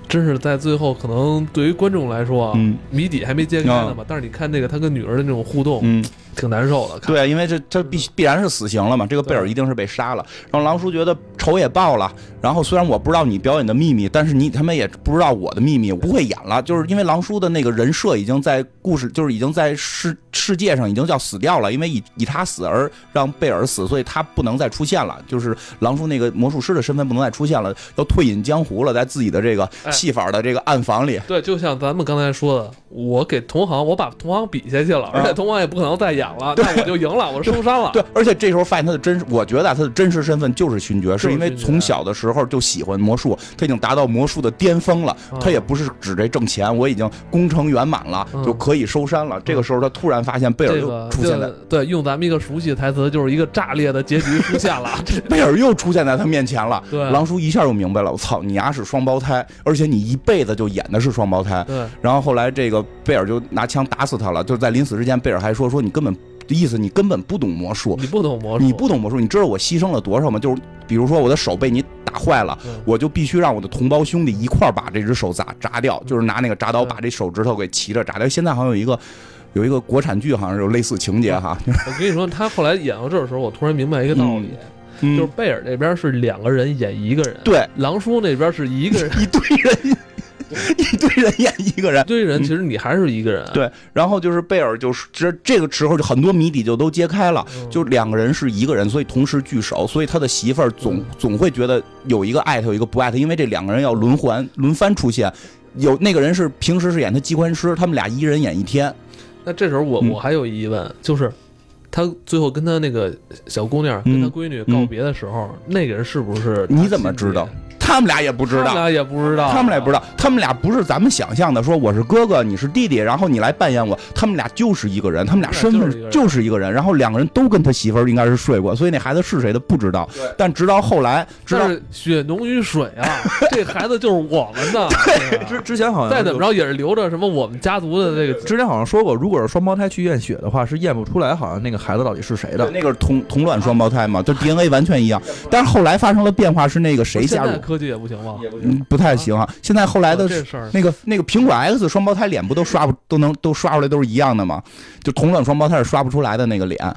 真是在最后，可能对于观众来说啊，嗯。谜底还没揭开呢嘛。但是你看那个他跟女儿的那种互动，嗯，挺难受的。看对，因为这这必必然是死刑了嘛，这个贝尔一定是被杀了。然后狼叔觉得仇也报了，然后虽然我不知道你表演的秘密，但是你他妈也不知道我的秘密，我不会演了。就是因为狼叔的那个人设已经在故事，就是已经在世世界上已经叫死掉了，因为以以他死而让贝尔死，所以他不能再出现了。就是狼叔那个魔术师的身份不能再出现了，要退隐江湖了，在自己的这个哎戏法的这个暗房里。对，就像咱们刚才说的，我给同行，我把同行比下去了，而且同行也不可能再演了，那我就赢了，我收山了。对，而且这时候发现他的真实，我觉得啊他的真实身份就是勋爵，是是因为从小的时候就喜欢魔术，他已经达到魔术的巅峰了。嗯他也不是指这挣钱，我已经功成圆满了，嗯就可以收山了。这个时候他突然发现贝尔又出现在对，用咱们一个熟悉的台词，就是一个炸裂的结局出现了。贝尔又出现在他面前了。对狼叔一下就明白了，我操，你丫是双胞胎，而且你一辈子就演的是双胞胎。对，然后后来这个贝尔就拿枪打死他了，就是在临死之前，贝尔还说说你根本意思你根本不懂魔术，你不懂魔术，你不懂魔术，你知道我牺牲了多少吗？就是比如说我的手被你打坏了，嗯我就必须让我的同胞兄弟一块儿把这只手砸砸掉，就是拿那个铡刀嗯把这手指头给齐着炸掉。现在好像有一个有一个国产剧，好像是有类似情节哈，我跟你说，他后来演到这儿的时候，我突然明白一个道理，嗯就是贝尔那边是两个人演一个人，对狼叔那边是一个人 一堆人，一堆人演一个人。一堆人其实你还是一个人，对，然后就是贝尔，就是这这个时候就很多谜底就都揭开了，嗯就两个人是一个人，所以同时聚首，所以他的媳妇儿总嗯总会觉得有一个爱他，有一个不爱他，因为这两个人要轮换轮番出现。有那个人是平时是演他机关师，他们俩一人演一天。那这时候我嗯我还有疑问，就是他最后跟他那个小姑娘跟他嗯闺女告别的时候，那个人是不是你怎么知道？他们俩也不知道，他们俩也不知道，他们俩不知道，他们俩不是咱们想象的，说我是哥哥，你是弟弟，然后你来扮演我。他们俩就是一个人，他们俩身份就是一个人然后两个人都跟他媳妇儿应该是睡过，所以那孩子是谁的不知道。但直到后来但，是血浓于水啊，这孩子就是我们的。之之前好像再怎么着也是留着什么我们家族的这个之前好像说过，如果是双胞胎去验血的话，是验不出来，好像那个孩子到底是谁的。那个是同同卵双胞胎嘛，就 DNA 完全一样。但是后来发生了变化，是那个谁加入？科技也不行吗？嗯，不太行啊。现在后来的那个那个苹果 X 双胞胎脸不都刷不都能都刷出来都是一样的吗？就同卵双胞胎是刷不出来的那个脸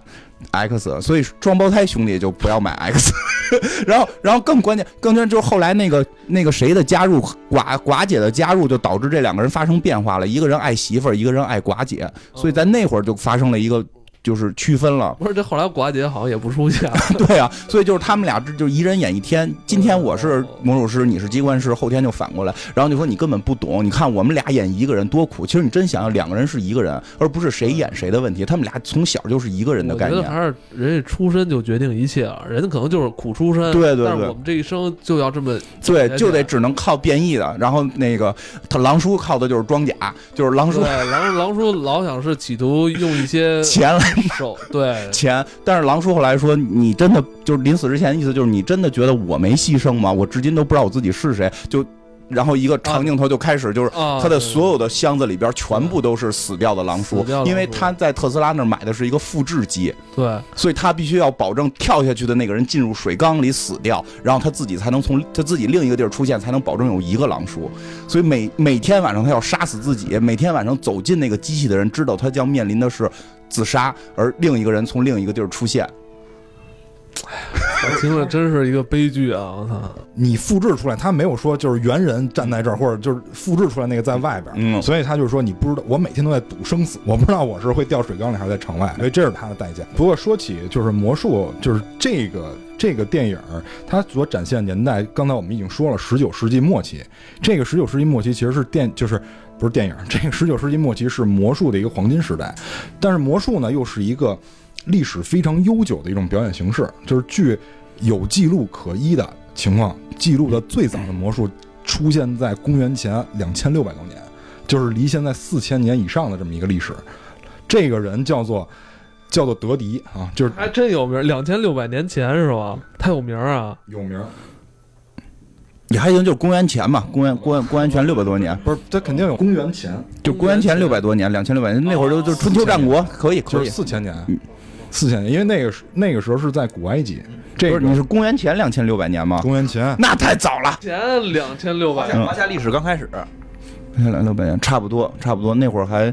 X，所以双胞胎兄弟就不要买 X。然后然后更关键更关键就是后来那个那个谁的加入寡寡姐的加入，就导致这两个人发生变化了，一个人爱媳妇儿，一个人爱寡姐，所以在那会儿就发生了一个就是区分了。不是，这后来寡姐好像也不出现了。对啊，所以就是他们俩这就一人演一天。今天我是魔术师，你是机关师，后天就反过来，然后就说你根本不懂。你看我们俩演一个人多苦，其实你真想要，两个人是一个人，而不是谁演谁的问题。他们俩从小就是一个人的概念。我觉得还是人家出身就决定一切了，人家可能就是苦出身，对对对但是我们这一生就要这么对，解就得只能靠变异的。然后那个他狼叔靠的就是装甲，就是狼叔对，狼狼叔 老想是企图用一些钱来手，对，钱。但是狼叔后来说，你真的就是临死之前的意思就是你真的觉得我没牺牲吗？我至今都不知道我自己是谁。就然后一个长镜头就开始就是啊，他的所有的箱子里边全部都是死掉的狼叔死掉的狼，叔因为他在特斯拉那儿买的是一个复制机，对所以他必须要保证跳下去的那个人进入水缸里死掉，然后他自己才能从他自己另一个地儿出现，才能保证有一个狼叔。所以每每天晚上他要杀死自己，每天晚上走进那个机器的人知道他将面临的是自杀，而另一个人从另一个地儿出现。我 听了真是一个悲剧啊！我操，你复制出来，他没有说就是猿人站在这儿，或者就是复制出来那个在外边，嗯所以他就说你不知道，我每天都在赌生死，我不知道我是会掉水缸里还是在城外，所以这是他的代价。不过说起就是魔术，就是这个这个电影儿，它所展现的年代，刚才我们已经说了，十九世纪末期，这个十九世纪末期其实是电就是。不是电影，这个十九世纪末期是魔术的一个黄金时代，但是魔术呢又是一个历史非常悠久的一种表演形式，就是据有记录可依的情况，记录的最早的魔术出现在公元前两千六百多年，就是离现在四千年以上的这么一个历史。这个人叫做叫做德迪啊，就是还真有名，两千六百年前是吧？他有名啊！有名儿，也还行，就是公元前嘛，公元公元公元前六百多年，不是他肯定有公元前，就公元前六百多年，两千六百年那会儿就就春秋战国，可以就是可以。四千年嗯，四千年，因为那个时那个时候是在古埃及，这不是你是公元前两千六百年吗？公元前那太早了，前两千六百，华夏历史刚开始，两千六百年差不多差不多，那会儿还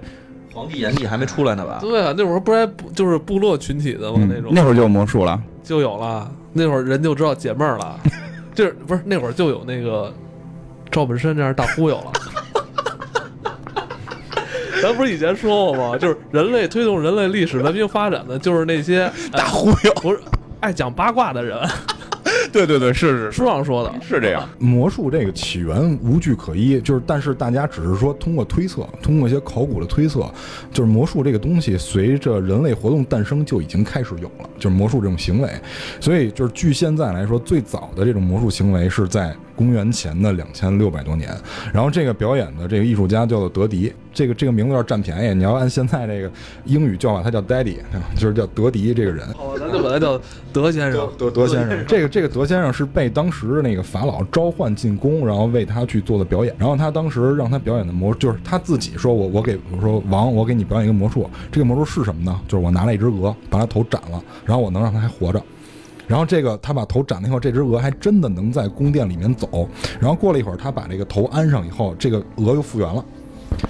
皇帝炎帝还没出来呢吧？对啊，那会儿不是还就是部落群体的吗？嗯那种那会儿就有魔术了。就有了，那会儿人就知道解闷儿了，就是不是那会儿就有那个赵本山这样大忽悠了。咱不是以前说过吗？就是人类推动人类历史文明发展的，就是那些大忽悠，不是爱讲八卦的人。对对对，是是书上说的，是这样。魔术这个起源无据可依，就是但是大家只是说通过推测，通过一些考古的推测，就是魔术这个东西随着人类活动诞生就已经开始有了，就是魔术这种行为。所以就是据现在来说，最早的这种魔术行为是在公元前的两千六百多年。然后这个表演的这个艺术家叫做德迪，这个这个名字要占便宜，你要按现在这个英语叫法，他叫 Daddy，就是叫德迪这个人。哦，咱就把他叫德先生。德德先生，这个这个德先生是被当时那个法老召唤进宫，然后为他去做的表演。然后他当时让他表演的魔，就是他自己说我我给我说王，我给你表演一个魔术。这个魔术是什么呢？就是我拿了一只鹅，把它头斩了，然后我能让它还活着。然后这个他把头斩了以后，这只鹅还真的能在宫殿里面走。然后过了一会儿，他把这个头安上以后，这个鹅又复原了。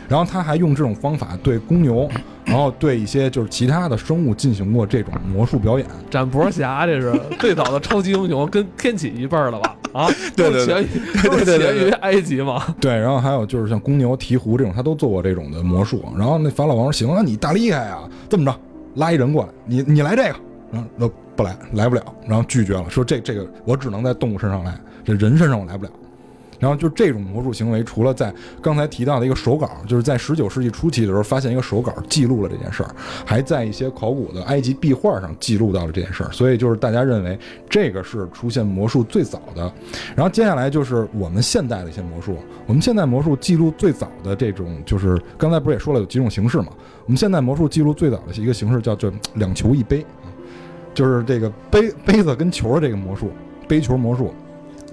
然后他还用这种方法对公牛，然后对一些就是其他的生物进行过这种魔术表演。展博侠，这是 最早的超级英雄，跟天启一辈儿的吧？啊，对对对都是起源于埃及嘛。对，然后还有就是像公牛、鹈鹕这种，他都做过这种的魔术。然后那法老王说：“行啊，你大厉害啊，这么着，拉一人过来，你你来这个。”然后那不来，来不了，然后拒绝了，说这这个我只能在动物身上来，这人身上我来不了。然后就这种魔术行为，除了在刚才提到的一个手稿，就是在十九世纪初期的时候发现一个手稿记录了这件事儿，还在一些考古的埃及壁画上记录到了这件事儿，所以就是大家认为这个是出现魔术最早的。然后接下来就是我们现代的一些魔术，我们现代魔术记录最早的这种，就是刚才不是也说了有几种形式嘛？我们现代魔术记录最早的一个形式叫做两球一杯啊，就是这个杯杯子跟球的这个魔术，杯球魔术。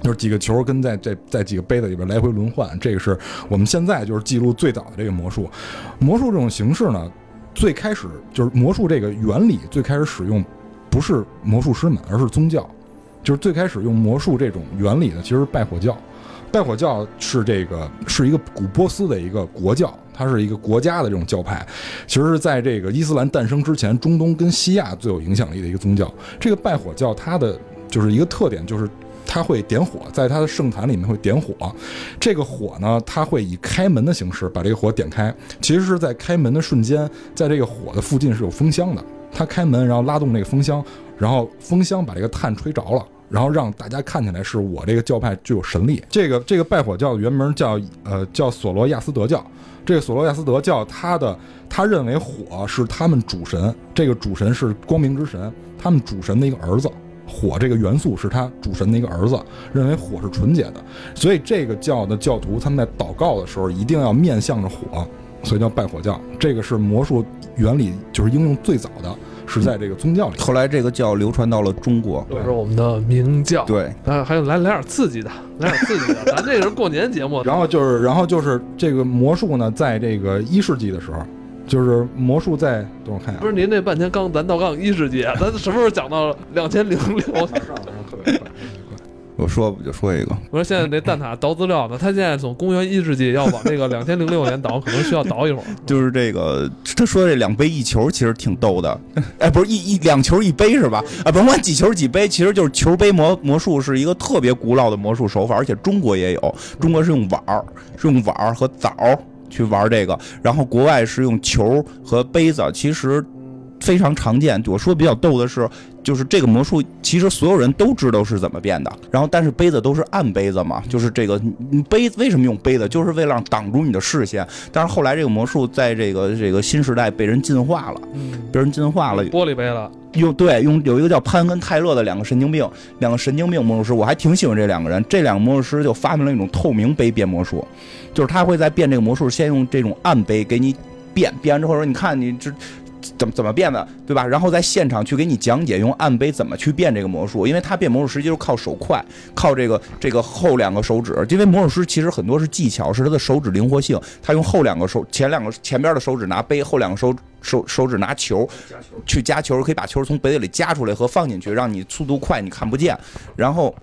就是几个球跟在这在几个杯子里边来回轮换，这个是我们现在就是记录最早的这个魔术。魔术这种形式呢，最开始就是魔术这个原理最开始使用不是魔术师们，而是宗教。就是最开始用魔术这种原理的，其实是拜火教。拜火教是这个是一个古波斯的一个国教，它是一个国家的这种教派。其实是在这个伊斯兰诞生之前，中东跟西亚最有影响力的一个宗教。这个拜火教它的就是一个特点，就是它会点火，在它的圣坛里面会点火。这个火呢，它会以开门的形式把这个火点开。其实是在开门的瞬间，在这个火的附近是有风箱的。它开门，然后拉动这个风箱，然后风箱把这个炭吹着了。然后让大家看起来是我这个教派具有神力。这个这个拜火教原名叫呃叫索罗亚斯德教。这个索罗亚斯德教，他的他认为火是他们主神，这个主神是光明之神，他们主神的一个儿子。火这个元素是他主神的一个儿子，认为火是纯洁的，所以这个教的教徒他们在祷告的时候一定要面向着火，所以叫拜火教。这个是魔术原理就是应用最早的，是在这个宗教里。后来这个教流传到了中国，就是我们的明教。对，啊，还有来来点刺激的，来点刺激的，咱这个是过年节目。然后就是，然后就是这个魔术呢，在这个一世纪的时候，就是魔术在，等我看一下，不是您这半天刚咱到刚一世纪，咱什么时候讲到两千零六？特别快。我说我就说一个，我说现在这蛋挞倒资料呢，他现在从公元一世纪要往那个 两千零六年倒，可能需要倒一会儿。就是这个他说这两杯一球其实挺逗的，哎，不是一一两球一杯是吧？啊，甭管几球几杯，其实就是球杯魔魔术是一个特别古老的魔术手法，而且中国也有，中国是用碗儿，是用碗儿和枣儿去玩这个，然后国外是用球和杯子，其实非常常见。我说比较逗的是。就是这个魔术，其实所有人都知道是怎么变的。然后，但是杯子都是暗杯子嘛，就是这个杯子为什么用杯子，就是为了让挡住你的视线。但是后来这个魔术在这个这个新时代被人进化了，嗯，被人进化了。玻璃杯了，用对用有一个叫潘跟泰勒的两个神经病，两个神经病魔术师，我还挺喜欢这两个人。这两个魔术师就发明了一种透明杯变魔术，就是他会在变这个魔术，先用这种暗杯给你变，变完之后说，你看你这。怎么怎么变的，对吧？然后在现场去给你讲解用暗杯怎么去变这个魔术，因为他变魔术实际就是靠手快，靠这个这个后两个手指。因为魔术师其实很多是技巧，是他的手指灵活性。他用后两个手，前两个前边的手指拿杯，后两个手手手指拿球，去夹球，可以把球从杯子里夹出来和放进去，让你速度快，你看不见。然后。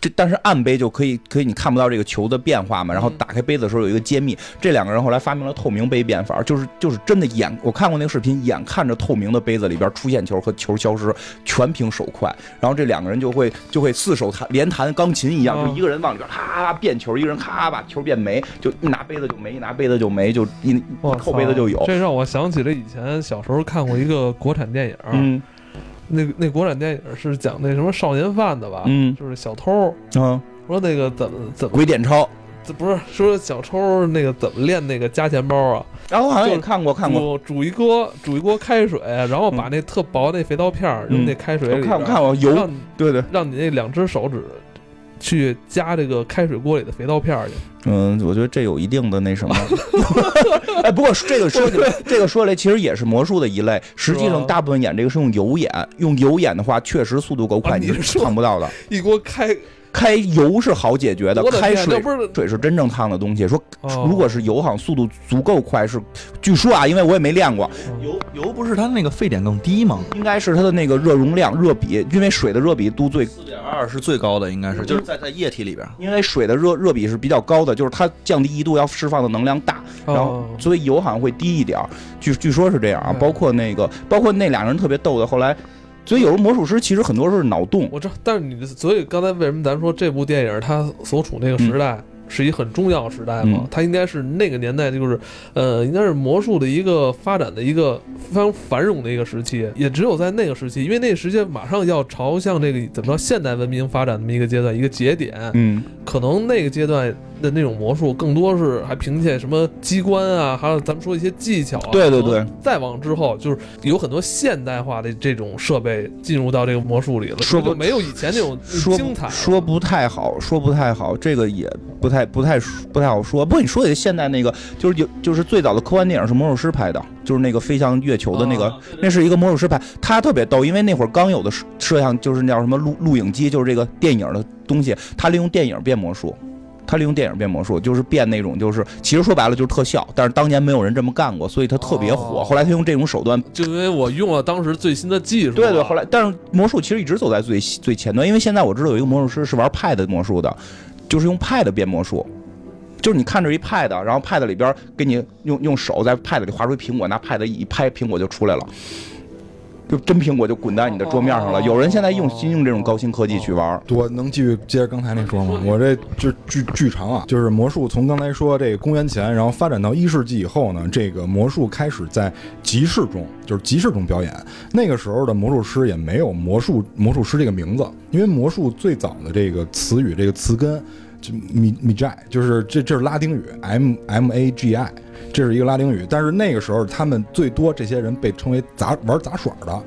这但是暗杯就可以可以你看不到这个球的变化嘛？然后打开杯子的时候有一个揭秘。这两个人后来发明了透明杯变法，就是就是真的眼我看过那个视频，眼看着透明的杯子里边出现球和球消失，全凭手快。然后这两个人就会就会四手弹连弹钢琴一样，就一个人往里边咔变球，一个人咔把球变没，就一拿杯子就没，一拿杯子就没，就一扣杯子就有。这让我想起了以前小时候看过一个国产电影。嗯。那那国产电影是讲那什么少年犯的吧？嗯，就是小偷。嗯，说那个怎么怎么鬼点钞？这不是说小偷那个怎么练那个加钱包啊？然后我好像也看过看过。煮煮一锅煮一锅开水，然后把那特薄那肥皂片扔那开水里。看我看我油。对对，让你那两只手指去加这个开水锅里的肥皂片去。嗯，我觉得这有一定的那什么。哎，不过这个说起来，这个说来其实也是魔术的一类。实际上，大部分演这个是用油演，用油演的话，确实速度够快，你是看不到的。一锅开。开油是好解决的，开水不是水是真正烫的东西。说如果是油，好像速度足够快。是据说啊，因为我也没练过。油油不是它那个沸点更低吗？应该是它的那个热容量、热比，因为水的热比度最四点二是最高的，应该是就是在在液体里边。因为水的热热比是比较高的，就是它降低一度要释放的能量大，然后所以油好像会低一点。据据说是这样啊，包括那个包括那俩人特别逗的，后来。所以有时候魔术师其实很多是脑洞。我知道，但是你的，所以刚才为什么咱说这部电影它所处那个时代？是一很重要的时代嘛嗯，它应该是那个年代，就是，呃，应该是魔术的一个发展的一个非常繁荣的一个时期，也只有在那个时期，因为那个时期马上要朝向这个怎么着现代文明发展这么一个阶段，一个节点，嗯，可能那个阶段的那种魔术更多是还凭借什么机关啊，还有咱们说一些技巧啊。对对对再往之后，就是有很多现代化的这种设备进入到这个魔术里了，说没有以前那种说精彩了。说不太好，说不太好，这个也不太不太不太好说。不过你说的现在那个，就是有就是最早的科幻电影是魔术师拍的，就是那个飞向月球的那个，啊那是一个魔术师拍，他特别逗，因为那会儿刚有的摄摄像就是那叫什么录录影机，就是这个电影的东西，他利用电影变魔术。他利用电影变魔术，就是变那种，就是其实说白了就是特效，但是当年没有人这么干过，所以他特别火。哦后来他用这种手段就因为我用了当时最新的技术啊，对对，后来但是魔术其实一直走在最最前端，因为现在我知道有一个魔术师是玩 Pad 魔术的，就是用 Pad 变魔术。就是你看着一 Pad，然后 Pad 里边给你用用手在 Pad 里画出一苹果，拿 Pad 一拍，苹果就出来了，就真苹果就滚在你的桌面上了。哦有人现在用新用这种高新科技去玩，我能继续接着刚才那说吗？我这就巨巨长啊，就是魔术从刚才说这个公元前，然后发展到一世纪以后呢，这个魔术开始在集市中，就是集市中表演。那个时候的魔术师也没有魔术魔术师这个名字，因为魔术最早的这个词语这个词根就米米 j 就是这这是拉丁语 M M A G I，这是一个拉丁语。但是那个时候他们最多这些人被称为杂玩杂耍的。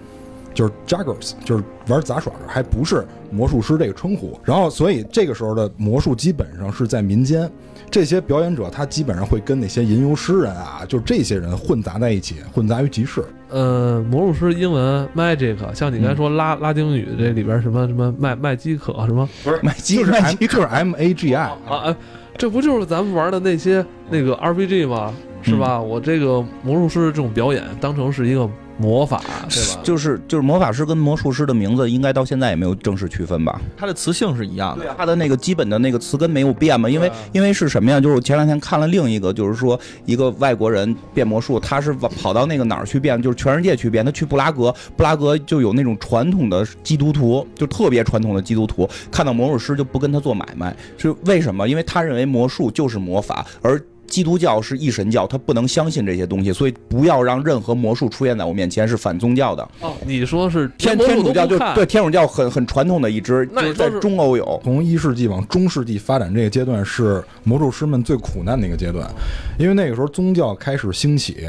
就是 juggers，就是玩杂耍的，还不是魔术师这个称呼。然后，所以这个时候的魔术基本上是在民间，这些表演者他基本上会跟那些吟游诗人啊，就这些人混杂在一起，混杂于集市。呃，魔术师英文 magic，像你刚才说拉、拉丁语这里边什么什么麦麦基可什么不是麦基就是买 M 鸡就是 M A G I 啊，啊，这不就是咱们玩的那些那个 RPG 吗？是吧？我这个魔术师这种表演当成是一个魔法，对吧？就是就是魔法师跟魔术师的名字应该到现在也没有正式区分吧？它的词性是一样的。对啊，它的那个基本的那个词根没有变嘛，因为啊因为是什么呀？就是我前两天看了另一个，就是说一个外国人变魔术，他是跑到那个哪儿去变，就是全世界去变。他去布拉格，布拉格就有那种传统的基督徒，就特别传统的基督徒，看到魔术师就不跟他做买卖，是为什么？因为他认为魔术就是魔法，而基督教是一神教，他不能相信这些东西，所以不要让任何魔术出现在我面前，是反宗教的。哦，你说是天天主教就对天主教很很传统的一支，就是在中欧有。从一世纪往中世纪发展这个阶段是魔术师们最苦难的一个阶段，因为那个时候宗教开始兴起，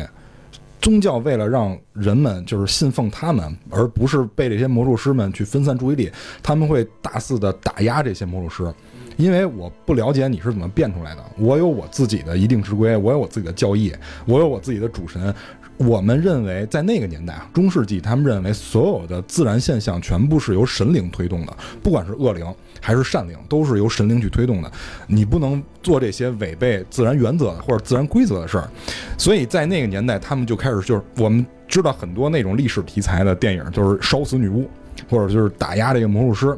宗教为了让人们就是信奉他们，而不是被这些魔术师们去分散注意力，他们会大肆的打压这些魔术师。因为我不了解你是怎么变出来的，我有我自己的一定之规，我有我自己的教义，我有我自己的主神。我们认为，在那个年代啊，中世纪，他们认为所有的自然现象全部是由神灵推动的，不管是恶灵还是善灵，都是由神灵去推动的。你不能做这些违背自然原则或者自然规则的事儿。所以在那个年代，他们就开始就是我们知道很多那种历史题材的电影，就是烧死女巫，或者就是打压这个魔术师。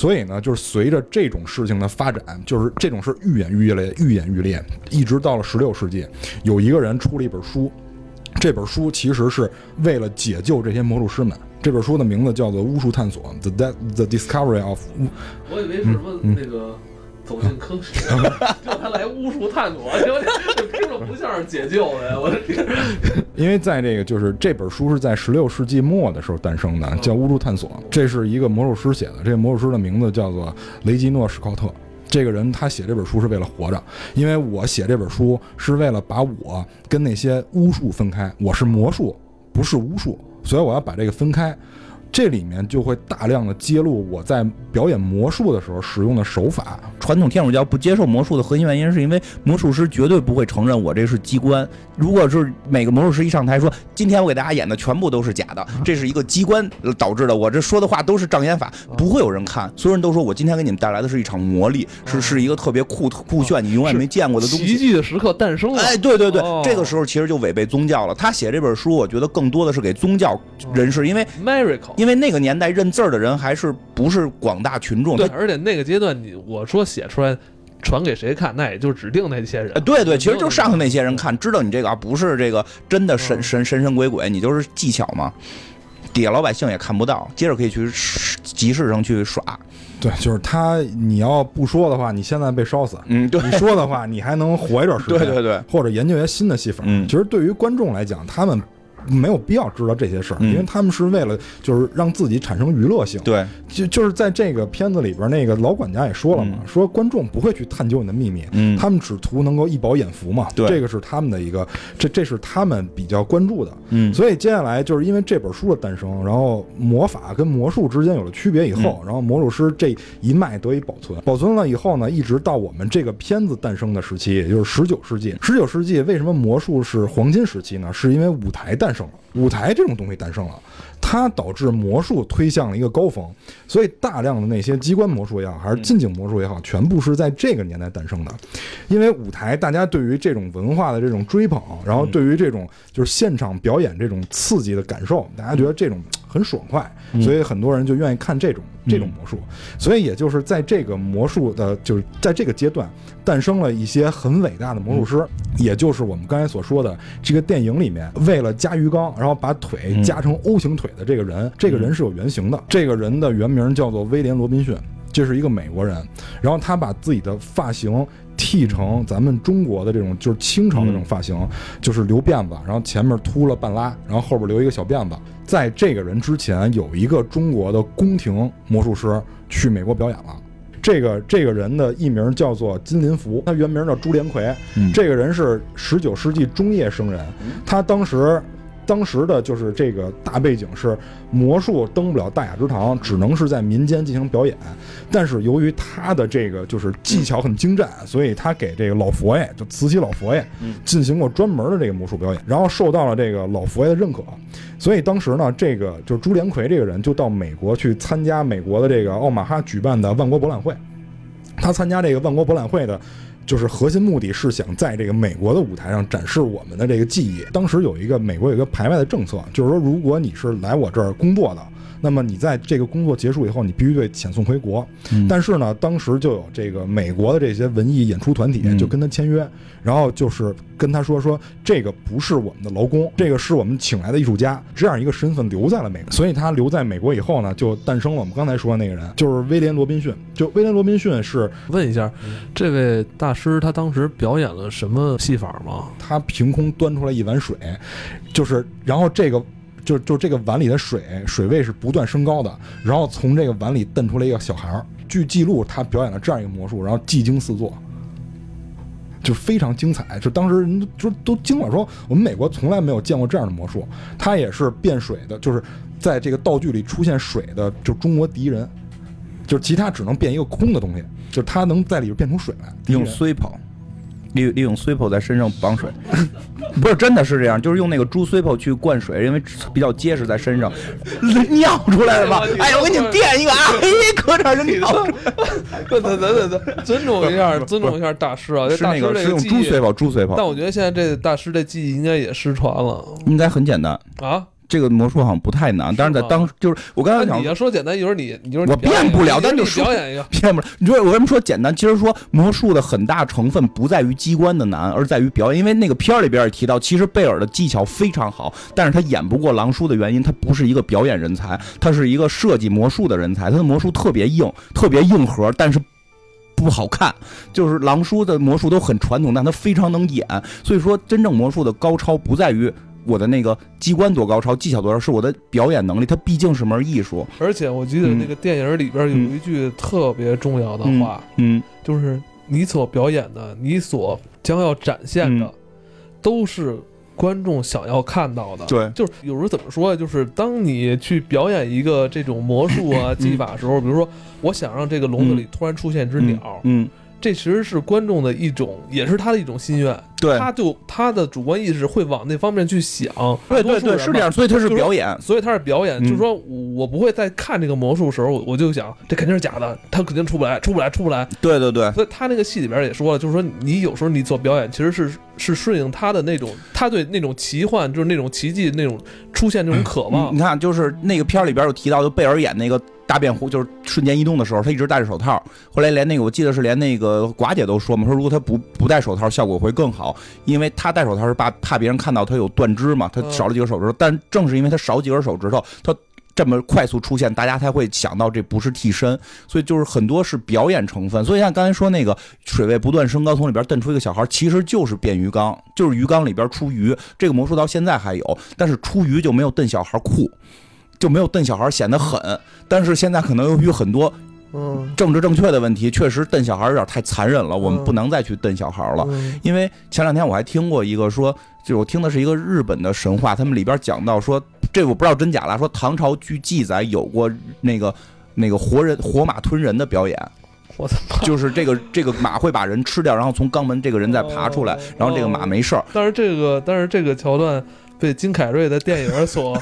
所以呢，就是随着这种事情的发展，就是这种事愈演愈烈，愈演愈烈，一直到了十六世纪，有一个人出了一本书，这本书其实是为了解救这些魔术师们。这本书的名字叫做《巫术探索》（The The Discovery of 我以为是什么那个走进科学，就他来巫术探索，结果听着不像是解救的呀！我的天，因为在这个就是这本书是在十六世纪末的时候诞生的，叫《巫术探索》，这是一个魔术师写的。这个魔术师的名字叫做雷吉诺·史考特。这个人他写这本书是为了活着，因为我写这本书是为了把我跟那些巫术分开，我是魔术，不是巫术，所以我要把这个分开。这里面就会大量的揭露我在表演魔术的时候使用的手法，传统天主教不接受魔术的核心原因，是因为魔术师绝对不会承认我这是机关。如果是每个魔术师一上台说，今天我给大家演的全部都是假的，这是一个机关导致的，我这说的话都是障眼法，不会有人看。所有人都说我今天给你们带来的是一场魔力，是是一个特别酷酷炫、你永远没见过的东西奇。迹的时刻诞生了。哎，对对对，哦这个时候其实就违背宗教了。他写这本书，我觉得更多的是给宗教人士，因为 miracle。因为那个年代认字儿的人还是不是广大群众，对，而且那个阶段，你我说写出来，传给谁看，那也就指定那些人呃，。对对，其实就是上头那些人看，知道你这个啊不是这个真的神神神神鬼鬼，你就是技巧嘛。底下老百姓也看不到，接着可以去集市上去耍。对，就是他，你要不说的话，你现在被烧死；嗯，对你说的话，你还能活一段时间。对对对，或者研究一些新的戏法。嗯其实对于观众来讲，他们没有必要知道这些事儿，嗯因为他们是为了就是让自己产生娱乐性。对，就就是在这个片子里边，那个老管家也说了嘛，嗯说观众不会去探究你的秘密，嗯他们只图能够一饱眼福嘛。对这个是他们的一个，这这是他们比较关注的。嗯所以接下来就是因为这本书的诞生，然后魔法跟魔术之间有了区别以嗯后，然后魔术师这一脉得以保存。保存了以后呢，一直到我们这个片子诞生的时期，也就是十九世纪。十九世纪为什么魔术是黄金时期呢？是因为舞台诞诞生了，舞台这种东西诞生了。它导致魔术推向了一个高峰，所以大量的那些机关魔术也好，还是近景魔术也好，全部是在这个年代诞生的。因为舞台，大家对于这种文化的这种追捧，然后对于这种就是现场表演这种刺激的感受，大家觉得这种很爽快，所以很多人就愿意看这种这种魔术。所以也就是在这个魔术的，就是在这个阶段，诞生了一些很伟大的魔术师，也就是我们刚才所说的这个电影里面，为了加鱼缸，然后把腿加成 O 型腿的这个人，这个人是有原型的，这个人的原名叫做威廉·罗宾逊。这是一个美国人，然后他把自己的发型剃成咱们中国的这种，就是清朝的这种发型，就是留辫子，然后前面秃了半拉，然后后边留一个小辫子。在这个人之前，有一个中国的宫廷魔术师去美国表演了。这个这个人的艺名叫做金林福，他原名叫朱连魁。嗯这个人是十九世纪中叶生人，他当时。当时的就是这个大背景是魔术登不了大雅之堂，只能是在民间进行表演。但是由于他的这个就是技巧很精湛，所以他给这个老佛爷，就慈禧老佛爷，进行过专门的这个魔术表演，然后受到了这个老佛爷的认可。所以当时呢，这个就是朱连魁这个人就到美国去参加美国的这个奥马哈举办的万国博览会。他参加这个万国博览会的，就是核心目的是想在这个美国的舞台上展示我们的这个技艺。当时有一个美国有一个排外的政策，就是说如果你是来我这儿工作的，那么你在这个工作结束以后，你必须得遣送回国。但是呢，当时就有这个美国的这些文艺演出团体嗯就跟他签约，然后就是跟他说说这个不是我们的劳工，这个是我们请来的艺术家，这样一个身份留在了美国。所以他留在美国以后呢，就诞生了我们刚才说的那个人，就是威廉·罗宾逊。就威廉·罗宾逊是问一下，这位大师他当时表演了什么戏法吗？他凭空端出来一碗水，就是然后这个。就就这个碗里的水水位是不断升高的，然后从这个碗里瞪出来一个小孩儿。据记录，他表演了这样一个魔术，然后技惊四座，就非常精彩。就当时人都就都惊了，说我们美国从来没有见过这样的魔术。他也是变水的，就是在这个道具里出现水的，就中国第一人。就是其他只能变一个空的东西，就是他能在里边变出水来。用人 Swipo，利利用 Swipo 在身上绑水，不是真的是这样，就是用那个猪 Swipo 去灌水，因为比较结实在身上，尿出来了吗？哎，我给你们垫一个啊，嘿，搁这儿就尿 等等等等等，尊重一下，尊重一下大师啊！是大师那个是用猪这技艺，Swipo，猪但 Swipo，我觉得现在这大师这技艺应该也失传了应该很简单。啊！这个魔术好像不太难，但是在当就是我刚才想你要说简单，一会儿你一会儿你我变不了一会儿你咱就说表演一个。变不了。你说我为什么说简单？其实说魔术的很大成分不在于机关的难，而在于表演。因为那个片儿里边也提到，其实贝尔的技巧非常好，但是他演不过狼叔的原因，他不是一个表演人才，他是一个设计魔术的人才。他的魔术特别硬，特别硬核，但是。不好看，就是狼叔的魔术都很传统，但他非常能演。所以说，真正魔术的高超不在于我的那个机关多高超，技巧多高，是我的表演能力。它毕竟是门艺术。而且我记得那个电影里边有一句特别重要的话，嗯就是你所表演的，你所将要展现的，嗯都是观众想要看到的。对就是有时候怎么说呀？就是当你去表演一个这种魔术啊、技法的时候，比如说我想让这个笼子里突然出现一只鸟，嗯，这其实是观众的一种，也是他的一种心愿。对，他就他的主观意识会往那方面去想。对对对，是这样，所以他是表演。所以他是表演，嗯就是说我不会在看这个魔术时候，我我就想这肯定是假的，他肯定出不来，出不来，出不来。对对对，所以他那个戏里边也说了，就是说你有时候你做表演其实是是顺应他的那种，他对那种奇幻，就是那种奇迹那种出现那种渴望你。看，就是那个片儿里边有提到，就贝尔演那个大变弧就是瞬间移动的时候，他一直戴着手套。后来连那个我记得是连那个寡姐都说嘛，说如果他不不戴手套，效果会更好，因为他戴手套是怕怕别人看到他有断肢嘛，他嗯少了几根手指头。但正是因为他少几根手指头，他这么快速出现，大家才会想到这不是替身，所以就是很多是表演成分。所以像刚才说那个水位不断升高，从里边蹬出一个小孩，其实就是变鱼缸，就是鱼缸里边出鱼。这个魔术到现在还有，但是出鱼就没有蹬小孩酷。就没有瞪小孩显得狠，但是现在可能由于很多嗯政治正确的问题，确实瞪小孩有点太残忍了，我们嗯不能再去瞪小孩了。嗯因为前两天我还听过一个说，就我听的是一个日本的神话，他们里边讲到说，这我不知道真假了，说唐朝据记载有过那个那个活人活马吞人的表演，我的妈！就是这个这个马会把人吃掉，然后从肛门这个人再爬出来哦，然后这个马没事儿。但是这个但是这个桥段被金凯瑞的电影所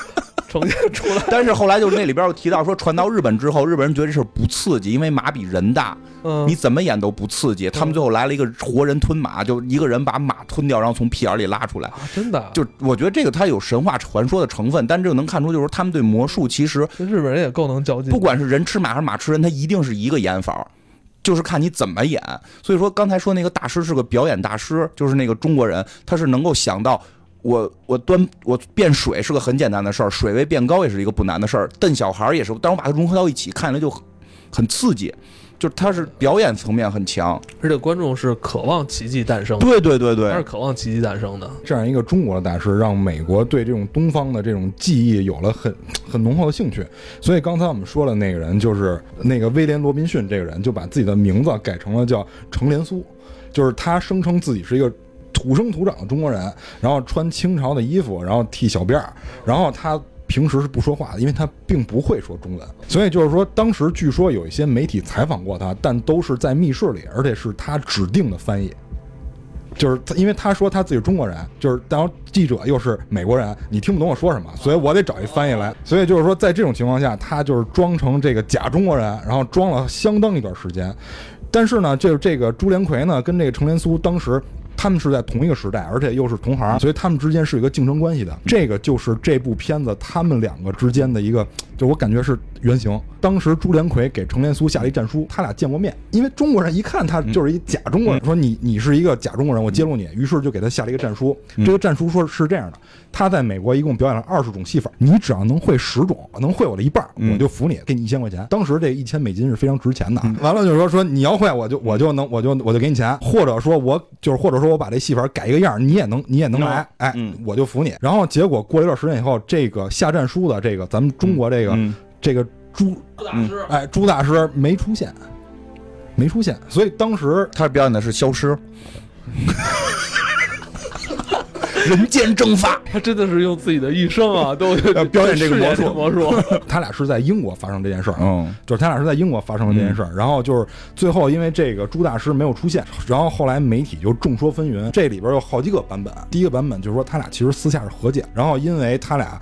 呈现出来。但是后来就是那里边又提到说，传到日本之后，日本人觉得这事不刺激，因为马比人大，嗯，你怎么演都不刺激。他们最后来了一个活人吞马，就一个人把马吞掉，然后从屁眼里拉出来。啊，真的，就我觉得这个它有神话传说的成分，但这个能看出就是他们对魔术其实日本人也够能较劲。不管是人吃马还是马吃人，它一定是一个演法。就是看你怎么演，所以说刚才说那个大师是个表演大师，就是那个中国人，他是能够想到我我端我变水是个很简单的事儿，水位变高也是一个不难的事儿，瞪小孩儿也是，但我把它融合到一起，看起来就很很刺激，就是他是表演层面很强，而且观众是渴望奇迹诞生，对对对对他是，渴望奇迹诞生的。这样一个中国的大师，让美国对这种东方的这种技艺有了很很浓厚的兴趣。所以刚才我们说了，那个人就是那个威廉·罗宾逊这个人，就把自己的名字改成了叫程连苏，就是他声称自己是一个土生土长的中国人，然后穿清朝的衣服，然后剃小辫儿，然后他。平时是不说话的，因为他并不会说中文，所以就是说，当时据说有一些媒体采访过他，但都是在密室里，而且是他指定的翻译。就是，因为他说他自己是中国人，就是然后记者又是美国人，你听不懂我说什么，所以我得找一翻译来。所以就是说，在这种情况下，他就是装成这个假中国人，然后装了相当一段时间。但是呢，就是这个朱连魁呢，跟这个程连苏当时。他们是在同一个时代，而且又是同行，所以他们之间是有一个竞争关系的。这个就是这部片子他们两个之间的一个，就我感觉是原型。当时朱连魁给程连苏下了一战书，他俩见过面，因为中国人一看他就是一假中国人，说你你是一个假中国人，我揭露你，于是就给他下了一个战书。这个战书说是这样的：他在美国一共表演了二十种戏法，你只要能会十种，能会我的一半，嗯我就服你，给你一千块钱。当时这一千美金是非常值钱的。完了就是说说你要会，我就我就能我就我就给你钱，或者说我就是或者说我把这戏法改一个样，你也能你也能来，哎嗯，我就服你。然后结果过了一段时间以后，这个下战书的这个咱们中国这个嗯。这个朱大师，哎朱大师没出现，没出现，所以当时他表演的是消失，人间蒸发。他真的是用自己的一生啊，都呃表演这个魔术魔术。他俩是在英国发生这件事儿，嗯就是他俩是在英国发生了这件事儿，然后就是最后因为这个朱大师没有出现，然后后来媒体就众说纷纭，这里边有好几个版本。第一个版本就是说他俩其实私下是和解，然后因为他俩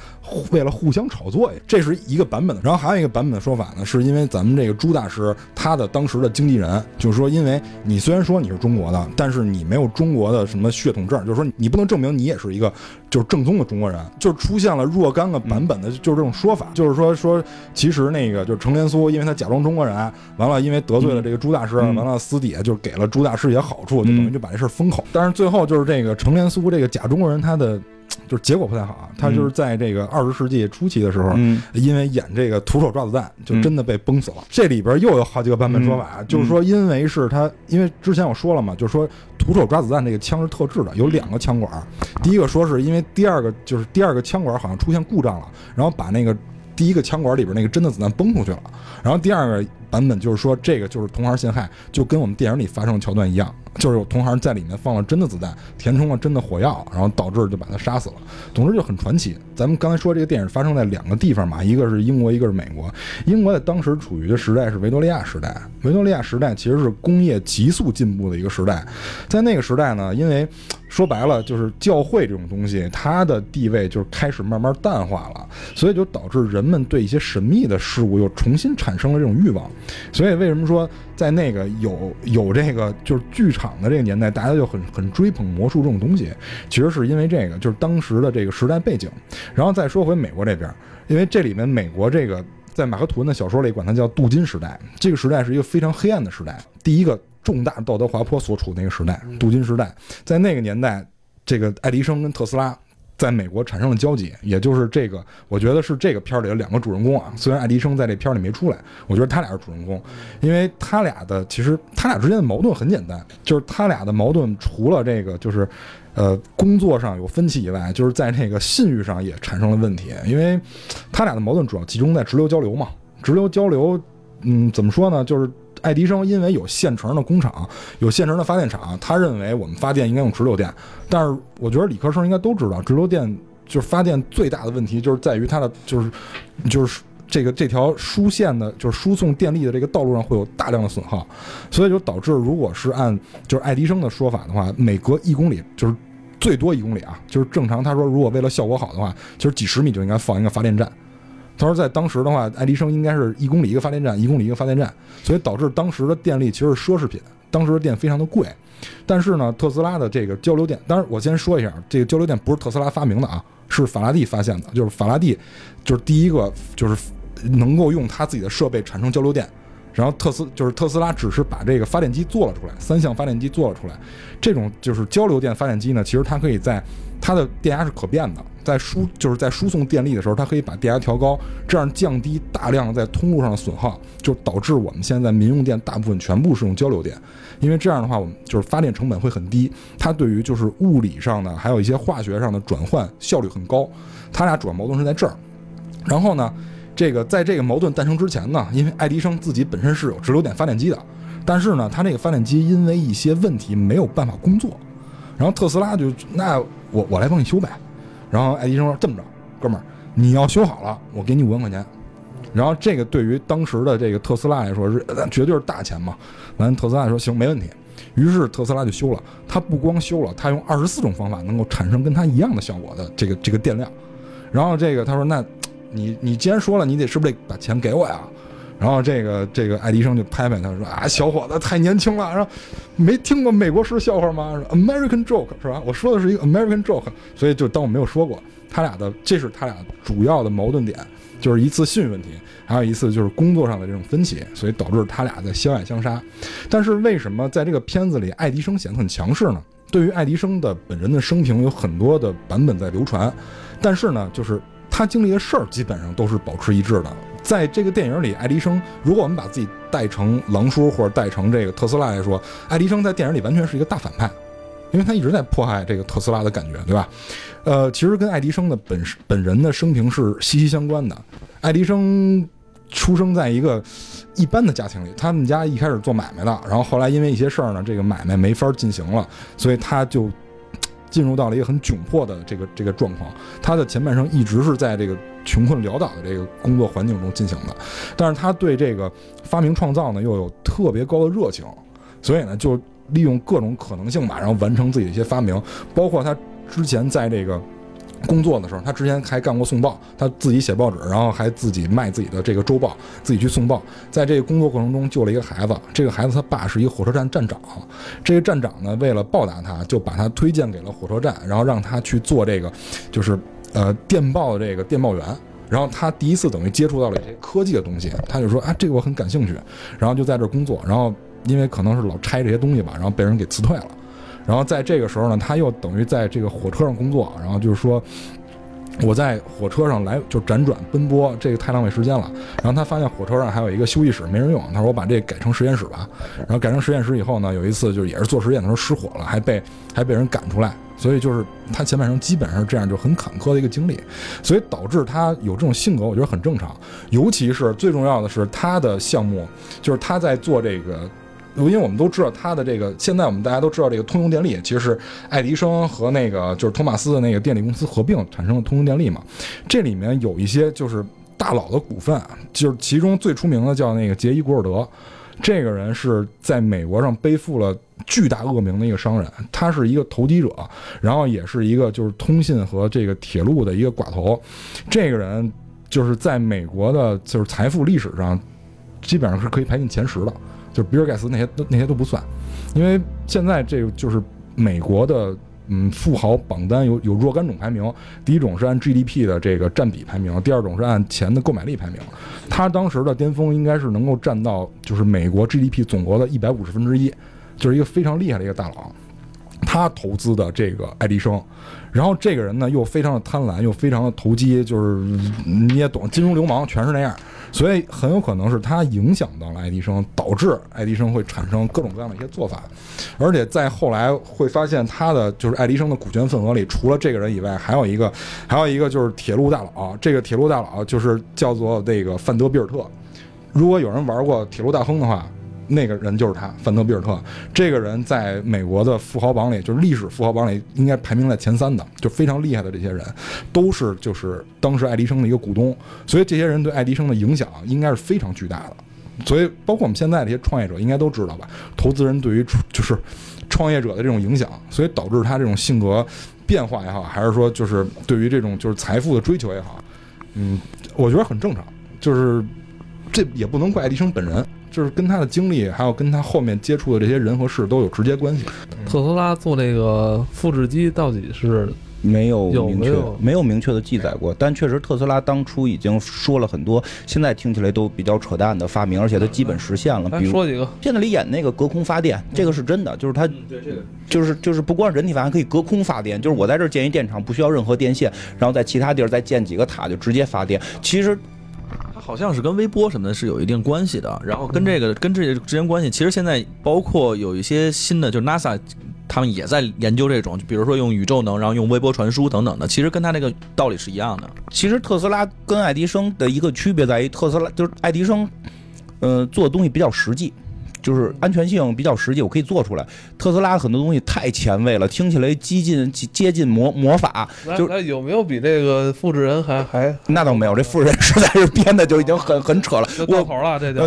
为了互相炒作，这是一个版本的。然后还有一个版本的说法呢，是因为咱们这个朱大师他的当时的经纪人就是说，因为你虽然说你是中国的，但是你没有中国的什么血统证，就是说你不能证明你也是一个就是正宗的中国人，就出现了若干个版本的，就是这种说法，就是说说其实那个就是程连苏，因为他假装中国人，完了因为得罪了这个朱大师，嗯。完了私底下就是给了朱大师一些好处，就等于嗯就把这事儿封口。但是最后就是这个程连苏这个假中国人，他的就是结果不太好啊，他就是在这个二十世纪初期的时候，嗯因为演这个徒手抓子弹，就嗯真的被崩死了。这里边又有好几个版本说法，就是说因为是他，因为之前我说了嘛，就是说徒手抓子弹这个枪是特制的，有两个枪管。第一个说是因为第二个就是第二个枪管好像出现故障了，然后把那个第一个枪管里边那个真的子弹崩出去了。然后第二个版本就是说这个就是同行陷害，就跟我们电影里发生的桥段一样。就是有同行在里面放了真的子弹，填充了真的火药，然后导致就把他杀死了。总之就很传奇。咱们刚才说这个电影发生在两个地方嘛，一个是英国，一个是美国。英国在当时处于的时代是维多利亚时代，维多利亚时代其实是工业急速进步的一个时代。在那个时代呢，因为说白了就是教会这种东西，它的地位就是开始慢慢淡化了，所以就导致人们对一些神秘的事物又重新产生了这种欲望。所以为什么说在那个有有这个就是剧场的这个年代，大家就很很追捧魔术这种东西，其实是因为这个就是当时的这个时代背景。然后再说回美国这边，因为这里面美国这个在马克吐温的小说里管它叫镀金时代。这个时代是一个非常黑暗的时代，第一个重大道德滑坡所处的那个时代，镀金时代。在那个年代，这个爱迪生跟特斯拉在美国产生了交集，也就是这个，我觉得是这个片儿里的两个主人公啊。虽然爱迪生在这片儿里没出来，我觉得他俩是主人公，因为他俩的其实他俩之间的矛盾很简单，就是他俩的矛盾除了这个就是。呃，工作上有分歧以外，就是在那个信誉上也产生了问题，因为他俩的矛盾主要集中在直流交流嘛。直流交流，嗯，怎么说呢？就是爱迪生因为有现成的工厂，有现成的发电厂，他认为我们发电应该用直流电。但是我觉得理科生应该都知道，直流电就是发电最大的问题就是在于它的就是就是这个这条输线的，就是输送电力的这个道路上会有大量的损耗，所以就导致如果是按就是爱迪生的说法的话，每隔一公里就是。最多一公里啊，就是正常。他说，如果为了效果好的话，就是几十米就应该放一个发电站。他说，在当时的话，爱迪生应该是一公里一个发电站，一公里一个发电站，所以导致当时的电力其实是奢侈品，当时的电非常的贵。但是呢，特斯拉的这个交流电，当然我先说一下，这个交流电不是特斯拉发明的啊，是法拉第发现的，就是法拉第就是第一个就是能够用他自己的设备产生交流电。然后特斯就是特斯拉，只是把这个发电机做了出来，三项发电机做了出来。这种就是交流电发电机呢，其实它可以在它的电压是可变的，在输就是在输送电力的时候，它可以把电压调高，这样降低大量在通路上的损耗，就导致我们现在民用电大部分全部是用交流电，因为这样的话，我们就是发电成本会很低，它对于就是物理上的还有一些化学上的转换效率很高。它俩主要矛盾是在这儿，然后呢？这个在这个矛盾诞生之前呢，因为爱迪生自己本身是有直流电发电机的，但是呢，他这个发电机因为一些问题没有办法工作，然后特斯拉就那我我来帮你修呗，然后爱迪生说这么着，哥们儿你要修好了，我给你五万块钱，然后这个对于当时的这个特斯拉来说是绝对是大钱嘛，完特斯拉说行没问题，于是特斯拉就修了，他不光修了，他用二十四种方法能够产生跟他一样的效果的这个这个电量，然后这个他说那。你你既然说了，你得是不是得把钱给我呀？然后这个这个爱迪生就拍拍他说啊，小伙子太年轻了，然后没听过美国式笑话吗？American joke 是吧？我说的是一个 American joke，所以就当我没有说过。他俩的这是他俩主要的矛盾点，就是一次信誉问题，还有一次就是工作上的这种分歧，所以导致他俩在相爱相杀。但是为什么在这个片子里爱迪生显得很强势呢？对于爱迪生的本人的生平有很多的版本在流传，但是呢，就是。他经历的事儿基本上都是保持一致的。在这个电影里，爱迪生，如果我们把自己带成狼叔或者带成这个特斯拉来说，爱迪生在电影里完全是一个大反派，因为他一直在迫害这个特斯拉的感觉，对吧？呃，其实跟爱迪生的本本人的生平是息息相关的。爱迪生出生在一个一般的家庭里，他们家一开始做买卖的，然后后来因为一些事儿呢，这个买卖没法进行了，所以他就。进入到了一个很窘迫的这个这个状况，他的前半生一直是在这个穷困潦倒的这个工作环境中进行的，但是他对这个发明创造呢又有特别高的热情，所以呢就利用各种可能性吧，然后完成自己的一些发明，包括他之前在这个。工作的时候，他之前还干过送报，他自己写报纸，然后还自己卖自己的这个周报，自己去送报。在这个工作过程中救了一个孩子，这个孩子他爸是一个火车站站长，这个站长呢为了报答他，就把他推荐给了火车站，然后让他去做这个，就是呃电报的这个电报员。然后他第一次等于接触到了一些科技的东西，他就说啊这个我很感兴趣，然后就在这工作。然后因为可能是老拆这些东西吧，然后被人给辞退了。然后在这个时候呢，他又等于在这个火车上工作，然后就是说，我在火车上来就辗转奔波，这个太浪费时间了。然后他发现火车上还有一个休息室没人用，他说我把这改成实验室吧。然后改成实验室以后呢，有一次就也是做实验的时候失火了，还被还被人赶出来。所以就是他前半生基本上这样，就很坎坷的一个经历，所以导致他有这种性格，我觉得很正常。尤其是最重要的是他的项目，就是他在做这个。因为我们都知道他的这个，现在我们大家都知道这个通用电力，其实是爱迪生和那个就是托马斯的那个电力公司合并产生的通用电力嘛。这里面有一些就是大佬的股份，就是其中最出名的叫那个杰伊·古尔德，这个人是在美国上背负了巨大恶名的一个商人，他是一个投机者，然后也是一个就是通信和这个铁路的一个寡头。这个人就是在美国的就是财富历史上，基本上是可以排进前十的。就是比尔盖茨那些都那些都不算，因为现在这个就是美国的嗯富豪榜单有有若干种排名，第一种是按 GDP 的这个占比排名，第二种是按钱的购买力排名。他当时的巅峰应该是能够占到就是美国 GDP 总额的一百五十分之一，就是一个非常厉害的一个大佬。他投资的这个爱迪生，然后这个人呢又非常的贪婪，又非常的投机，就是你也懂，金融流氓全是那样，所以很有可能是他影响到了爱迪生，导致爱迪生会产生各种各样的一些做法，而且在后来会发现他的就是爱迪生的股权份额里，除了这个人以外，还有一个还有一个就是铁路大佬，这个铁路大佬就是叫做那个范德比尔特，如果有人玩过铁路大亨的话。那个人就是他，范德比尔特。这个人在美国的富豪榜里，就是历史富豪榜里，应该排名在前三的，就非常厉害的这些人，都是就是当时爱迪生的一个股东，所以这些人对爱迪生的影响应该是非常巨大的。所以，包括我们现在这些创业者，应该都知道吧？投资人对于就是创业者的这种影响，所以导致他这种性格变化也好，还是说就是对于这种就是财富的追求也好，嗯，我觉得很正常。就是这也不能怪爱迪生本人。就是跟他的经历，还有跟他后面接触的这些人和事都有直接关系。特斯拉做那个复制机到底是没有明确有没有没有明确的记载过，但确实特斯拉当初已经说了很多，现在听起来都比较扯淡的发明，而且它基本实现了。比如说几个？片子里演那个隔空发电，这个是真的，就是它，就是就是不光是人体发电可以隔空发电，就是我在这儿建一电厂，不需要任何电线，然后在其他地儿再建几个塔就直接发电。其实好像是跟微波什么的是有一定关系的，然后跟这个跟这些之间关系，其实现在包括有一些新的，就 NASA 他们也在研究这种，就比如说用宇宙能，然后用微波传输等等的，其实跟他那个道理是一样的。其实特斯拉跟爱迪生的一个区别在于，特斯拉就是爱迪生，呃，做的东西比较实际。就是安全性比较实际，我可以做出来。特斯拉很多东西太前卫了，听起来接近接近魔魔法，就那那有没有比这个复制人还还那倒没有。这复制人实在是编的就已经很很扯了。我就到头了？这就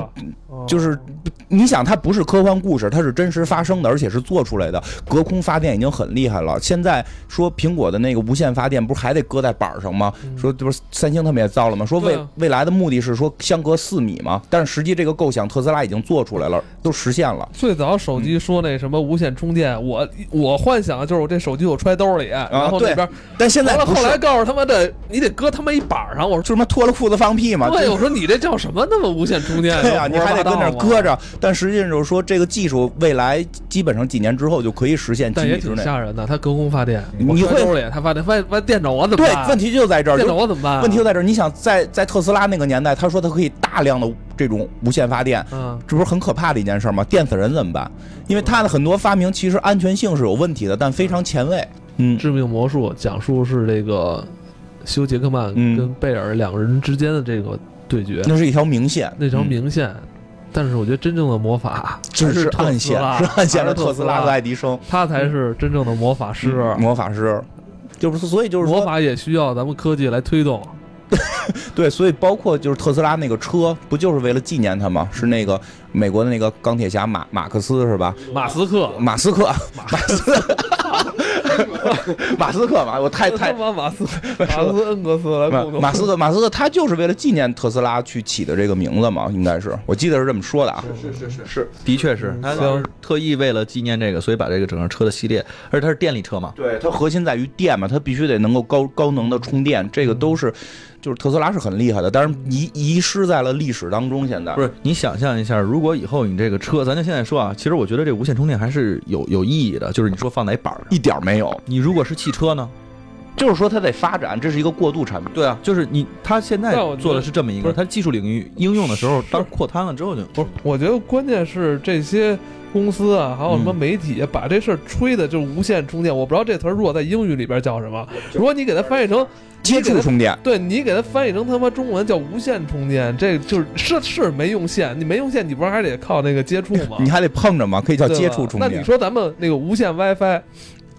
呃就是你想，它不是科幻故事，它是真实发生的，而且是做出来的。隔空发电已经很厉害了。现在说苹果的那个无线发电，不是还得搁在板儿上吗？说这不是三星他们也造了吗？说未、未来的目的是说相隔四米吗，但是实际这个构想特斯拉已经做出来了，都实现了。最早手机说那什么无线充电，我我幻想的就是我这手机我揣兜里，然后对那边但现在完了，后来告诉他妈的你得搁他妈一板儿上，我说就他妈脱了裤子放屁嘛？对，就我说你这叫什么那么无线充电？对呀、你还得跟那搁着，但实际上就是说，这个技术未来基本上几年之后就可以实现几但也挺。吓人的。它隔空发电，你揣兜里，它发电，发发电着我怎么对，办？问题就在这儿。电就着我怎么办？问题就在这儿，你想在在特斯拉那个年代，他说他可以大量的这种无线发电，嗯，这不是很可怕的一件事吗？电死人怎么办？因为他的很多发明其实安全性是有问题的，但非常前卫。嗯，致命魔术讲述是这个休·杰克曼嗯跟贝尔两个人之间的这个对决，那是一条明线，那条嗯明线。但是我觉得真正的魔法只是暗线，是暗线的特斯拉和爱迪生他才是真正的魔法师。魔法师，就是所以就是说，魔法也需要咱们科技来推动。对，所以包括就是特斯拉那个车，不就是为了纪念他吗？是那个美国的那个钢铁侠马马克思是吧？马斯克，马斯克，马斯克，马斯克嘛，我太太马斯马斯恩格斯来马斯克，马斯克他就是为了纪念特斯拉去起的这个名字嘛，应该是，我记得是这么说的啊。是是是是，的确是，他特意为了纪念这个，所以把这个整个车的系列，而且它是电力车嘛，对，它核心在于电嘛，它必须得能够高高能的充电，这个都是，就是特斯拉是很厉害的，但是遗遗失在了历史当中。现在不是，你想象一下，如果以后你这个车，咱就现在说啊，其实我觉得这无线充电还是有有意义的，就是你说放在一板儿上，一点儿没有，你如果是汽车呢？就是说它得发展，这是一个过渡产品。对啊，就是你，它现在做的是这么一个，不是它技术领域应用的时候，当扩摊了之后就不是，我觉得关键是这些公司啊，还有什么嗯媒体、把这事儿吹的就是无线充电。我不知道这词儿如果在英语里边叫什么，如果你给它翻译成接触充电，对你给它翻译成他妈中文叫无线充电，这就是是是没用线，你没用线，你不是还得靠那个接触吗？你还得碰着吗，可以叫接触充电。那你说咱们那个无线 WiFi，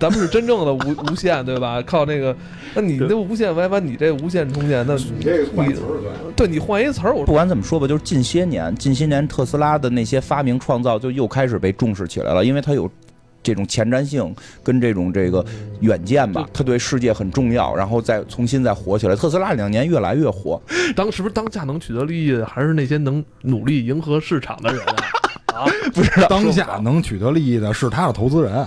咱们是真正的无无线对吧？靠那个，那你那无线 WiFi，你这无线充电，那你这个换你词儿对。对你换一词儿，我不管怎么说吧，就是近些年，近些年特斯拉的那些发明创造就又开始被重视起来了，因为它有这种前瞻性跟这种这个远见吧，它对世界很重要，然后再重新再火起来。特斯拉两年越来越火，当是不是当下能取得利益的，还是那些能努力迎合市场的人啊？啊，不知道当下能取得利益的是他的投资人，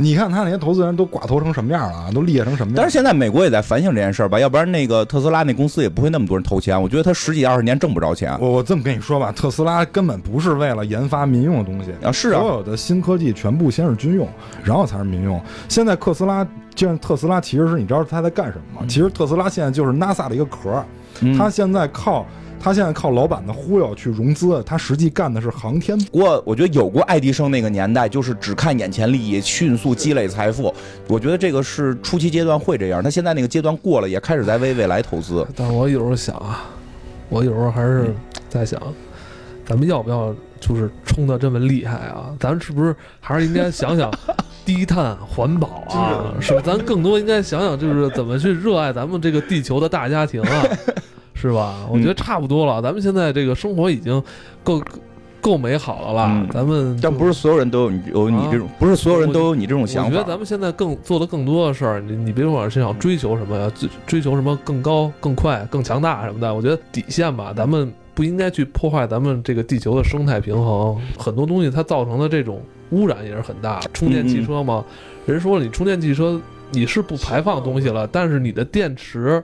你看他那些投资人都寡头成什么样了啊，都厉害成什么样？但是现在美国也在反省这件事儿吧，要不然那个特斯拉那公司也不会那么多人投钱。我觉得他十几二十年挣不着钱我我这么跟你说吧，特斯拉根本不是为了研发民用的东西啊，是啊所，有的新科技全部先是军用，然后才是民用。现在特斯拉，就像特斯拉，其实是你知道他在干什么吗？其实特斯拉现在就是 NASA 的一个壳儿，嗯他现在靠他现在靠老板的忽悠去融资，他实际干的是航天。不过我觉得有过爱迪生那个年代，就是只看眼前利益，迅速积累财富。我觉得这个是初期阶段会这样，他现在那个阶段过了，也开始在为未来投资。但我有时候想啊，我有时候还是在想，咱们要不要就是冲的这么厉害啊？咱们是不是还是应该想想 低碳环保啊？是吧？咱更多应该想想，就是怎么去热爱咱们这个地球的大家庭啊，是吧？我觉得差不多了，咱们现在这个生活已经够够美好了啦，嗯咱们但不是所有人都有你有你这种，不是所有人都有你这种想法。我觉得咱们现在更做的更多的事儿，你你别管是想追求什么呀，追追求什么更高、更快、更强大什么的，我觉得底线吧，咱们不应该去破坏咱们这个地球的生态平衡。很多东西它造成的这种污染也是很大。充电汽车嘛，人说了，你充电汽车你是不排放东西了，但是你的电池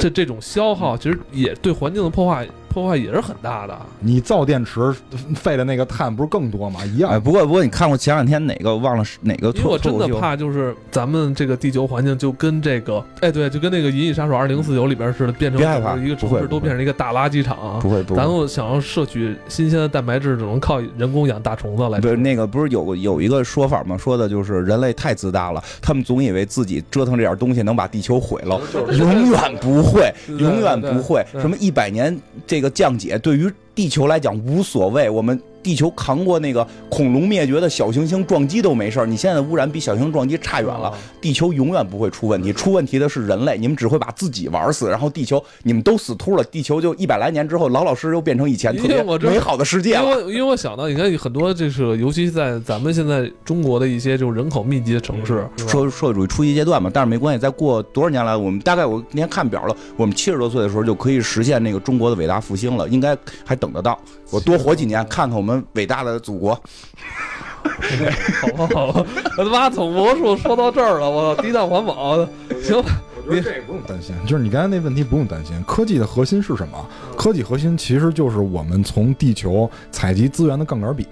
这这种消耗，其实也对环境的破坏破坏也是很大的。你造电池废的那个碳不是更多吗？一样。哎，不过不过你看过前两天哪个忘了是哪个因为我真的？怕，就是咱们这个地球环境就跟这个，哎，对，就跟那个《银翼杀手二零四九》里边似的，变成别害怕一个城市都变成一个大垃圾场。不会不会咱。们想要摄取新鲜的蛋白质，只能靠人工养大虫子来吃。不是那个不是有有一个说法吗？说的就是人类太自大了，他们总以为自己折腾这点东西能把地球毁了，永远不会，永远不会。对对什么一百年这个降解对于地球来讲无所谓，我们地球扛过那个恐龙灭绝的小行星撞击都没事儿。你现在的污染比小行星撞击差远了啊，地球永远不会出问题，出问题的是人类，你们只会把自己玩死，然后地球你们都死秃了，地球就一百来年之后老老实实又变成以前特别美好的世界因了。为因为我想到，你看很多就是，尤其在咱们现在中国的一些就是人口密集的城市，社社会主义初级阶段嘛，但是没关系，再过多少年来，我们大概我那天看表了，我们七十多岁的时候就可以实现那个中国的伟大复兴了，应该还等得到。我多活几年，看看我们伟大的祖国。好吧好吧，我他妈从魔术说到这儿了，我，低碳环保，行吧，我觉得这个不用担心，就是你刚才那问题不用担心。科技的核心是什么？科技核心其实就是我们从地球采集资源的杠杆比，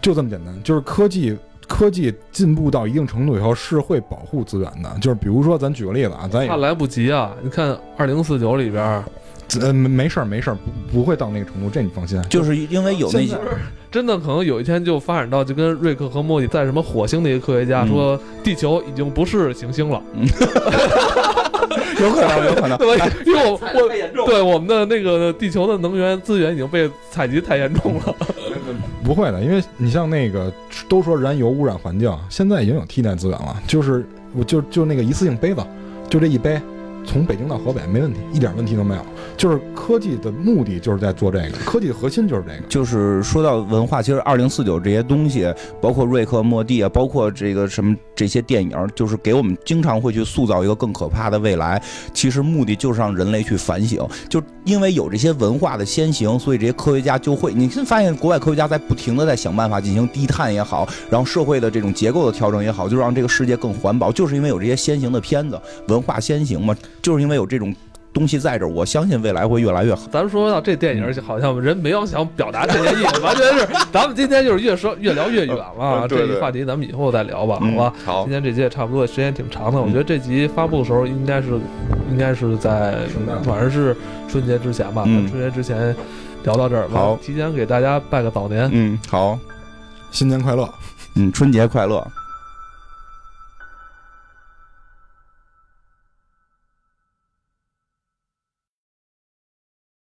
就这么简单。就是科技科技进步到一定程度以后是会保护资源的。就是比如说，咱举个例子啊，咱也怕来不及啊！你看二零四九里边儿，呃没没事儿没事儿，不不会到那个程度，这你放心。就是因为有那些 真的可能有一天就发展到就跟瑞克和莫蒂在什么火星的一个科学家嗯说，地球已经不是行星了，有可能，有可能。因为我我太严重对我们的那个地球的能源资源已经被采集太严重了。不会的，因为你像那个都说燃油污染环境，现在已经有替代资源了，就是我就就那个一次性杯子，就这一杯，从北京到河北没问题，一点问题都没有。就是科技的目的就是在做这个，科技的核心就是这个。就是说到文化，其实二零四九这些东西，包括瑞克莫蒂啊，包括这个什么这些电影，就是给我们经常会去塑造一个更可怕的未来。其实目的就是让人类去反省，就因为有这些文化的先行，所以这些科学家就会，你现在发现国外科学家在不停的在想办法进行低碳也好，然后社会的这种结构的调整也好，就让这个世界更环保，就是因为有这些先行的片子，文化先行嘛，就是因为有这种东西在这儿，我相信未来会越来越好。咱们说到这电影，好像人没有想表达这些意思，完全是咱们今天就是越说越聊越远了。这个话题咱们以后再聊吧，好嗯吧？好今天这集也差不多，时间挺长的。我觉得这集发布的时候应该是应该是在反正是春节之前吧，嗯春节之前聊到这儿。好提前给大家拜个早年。嗯，好，新年快乐！嗯，春节快乐。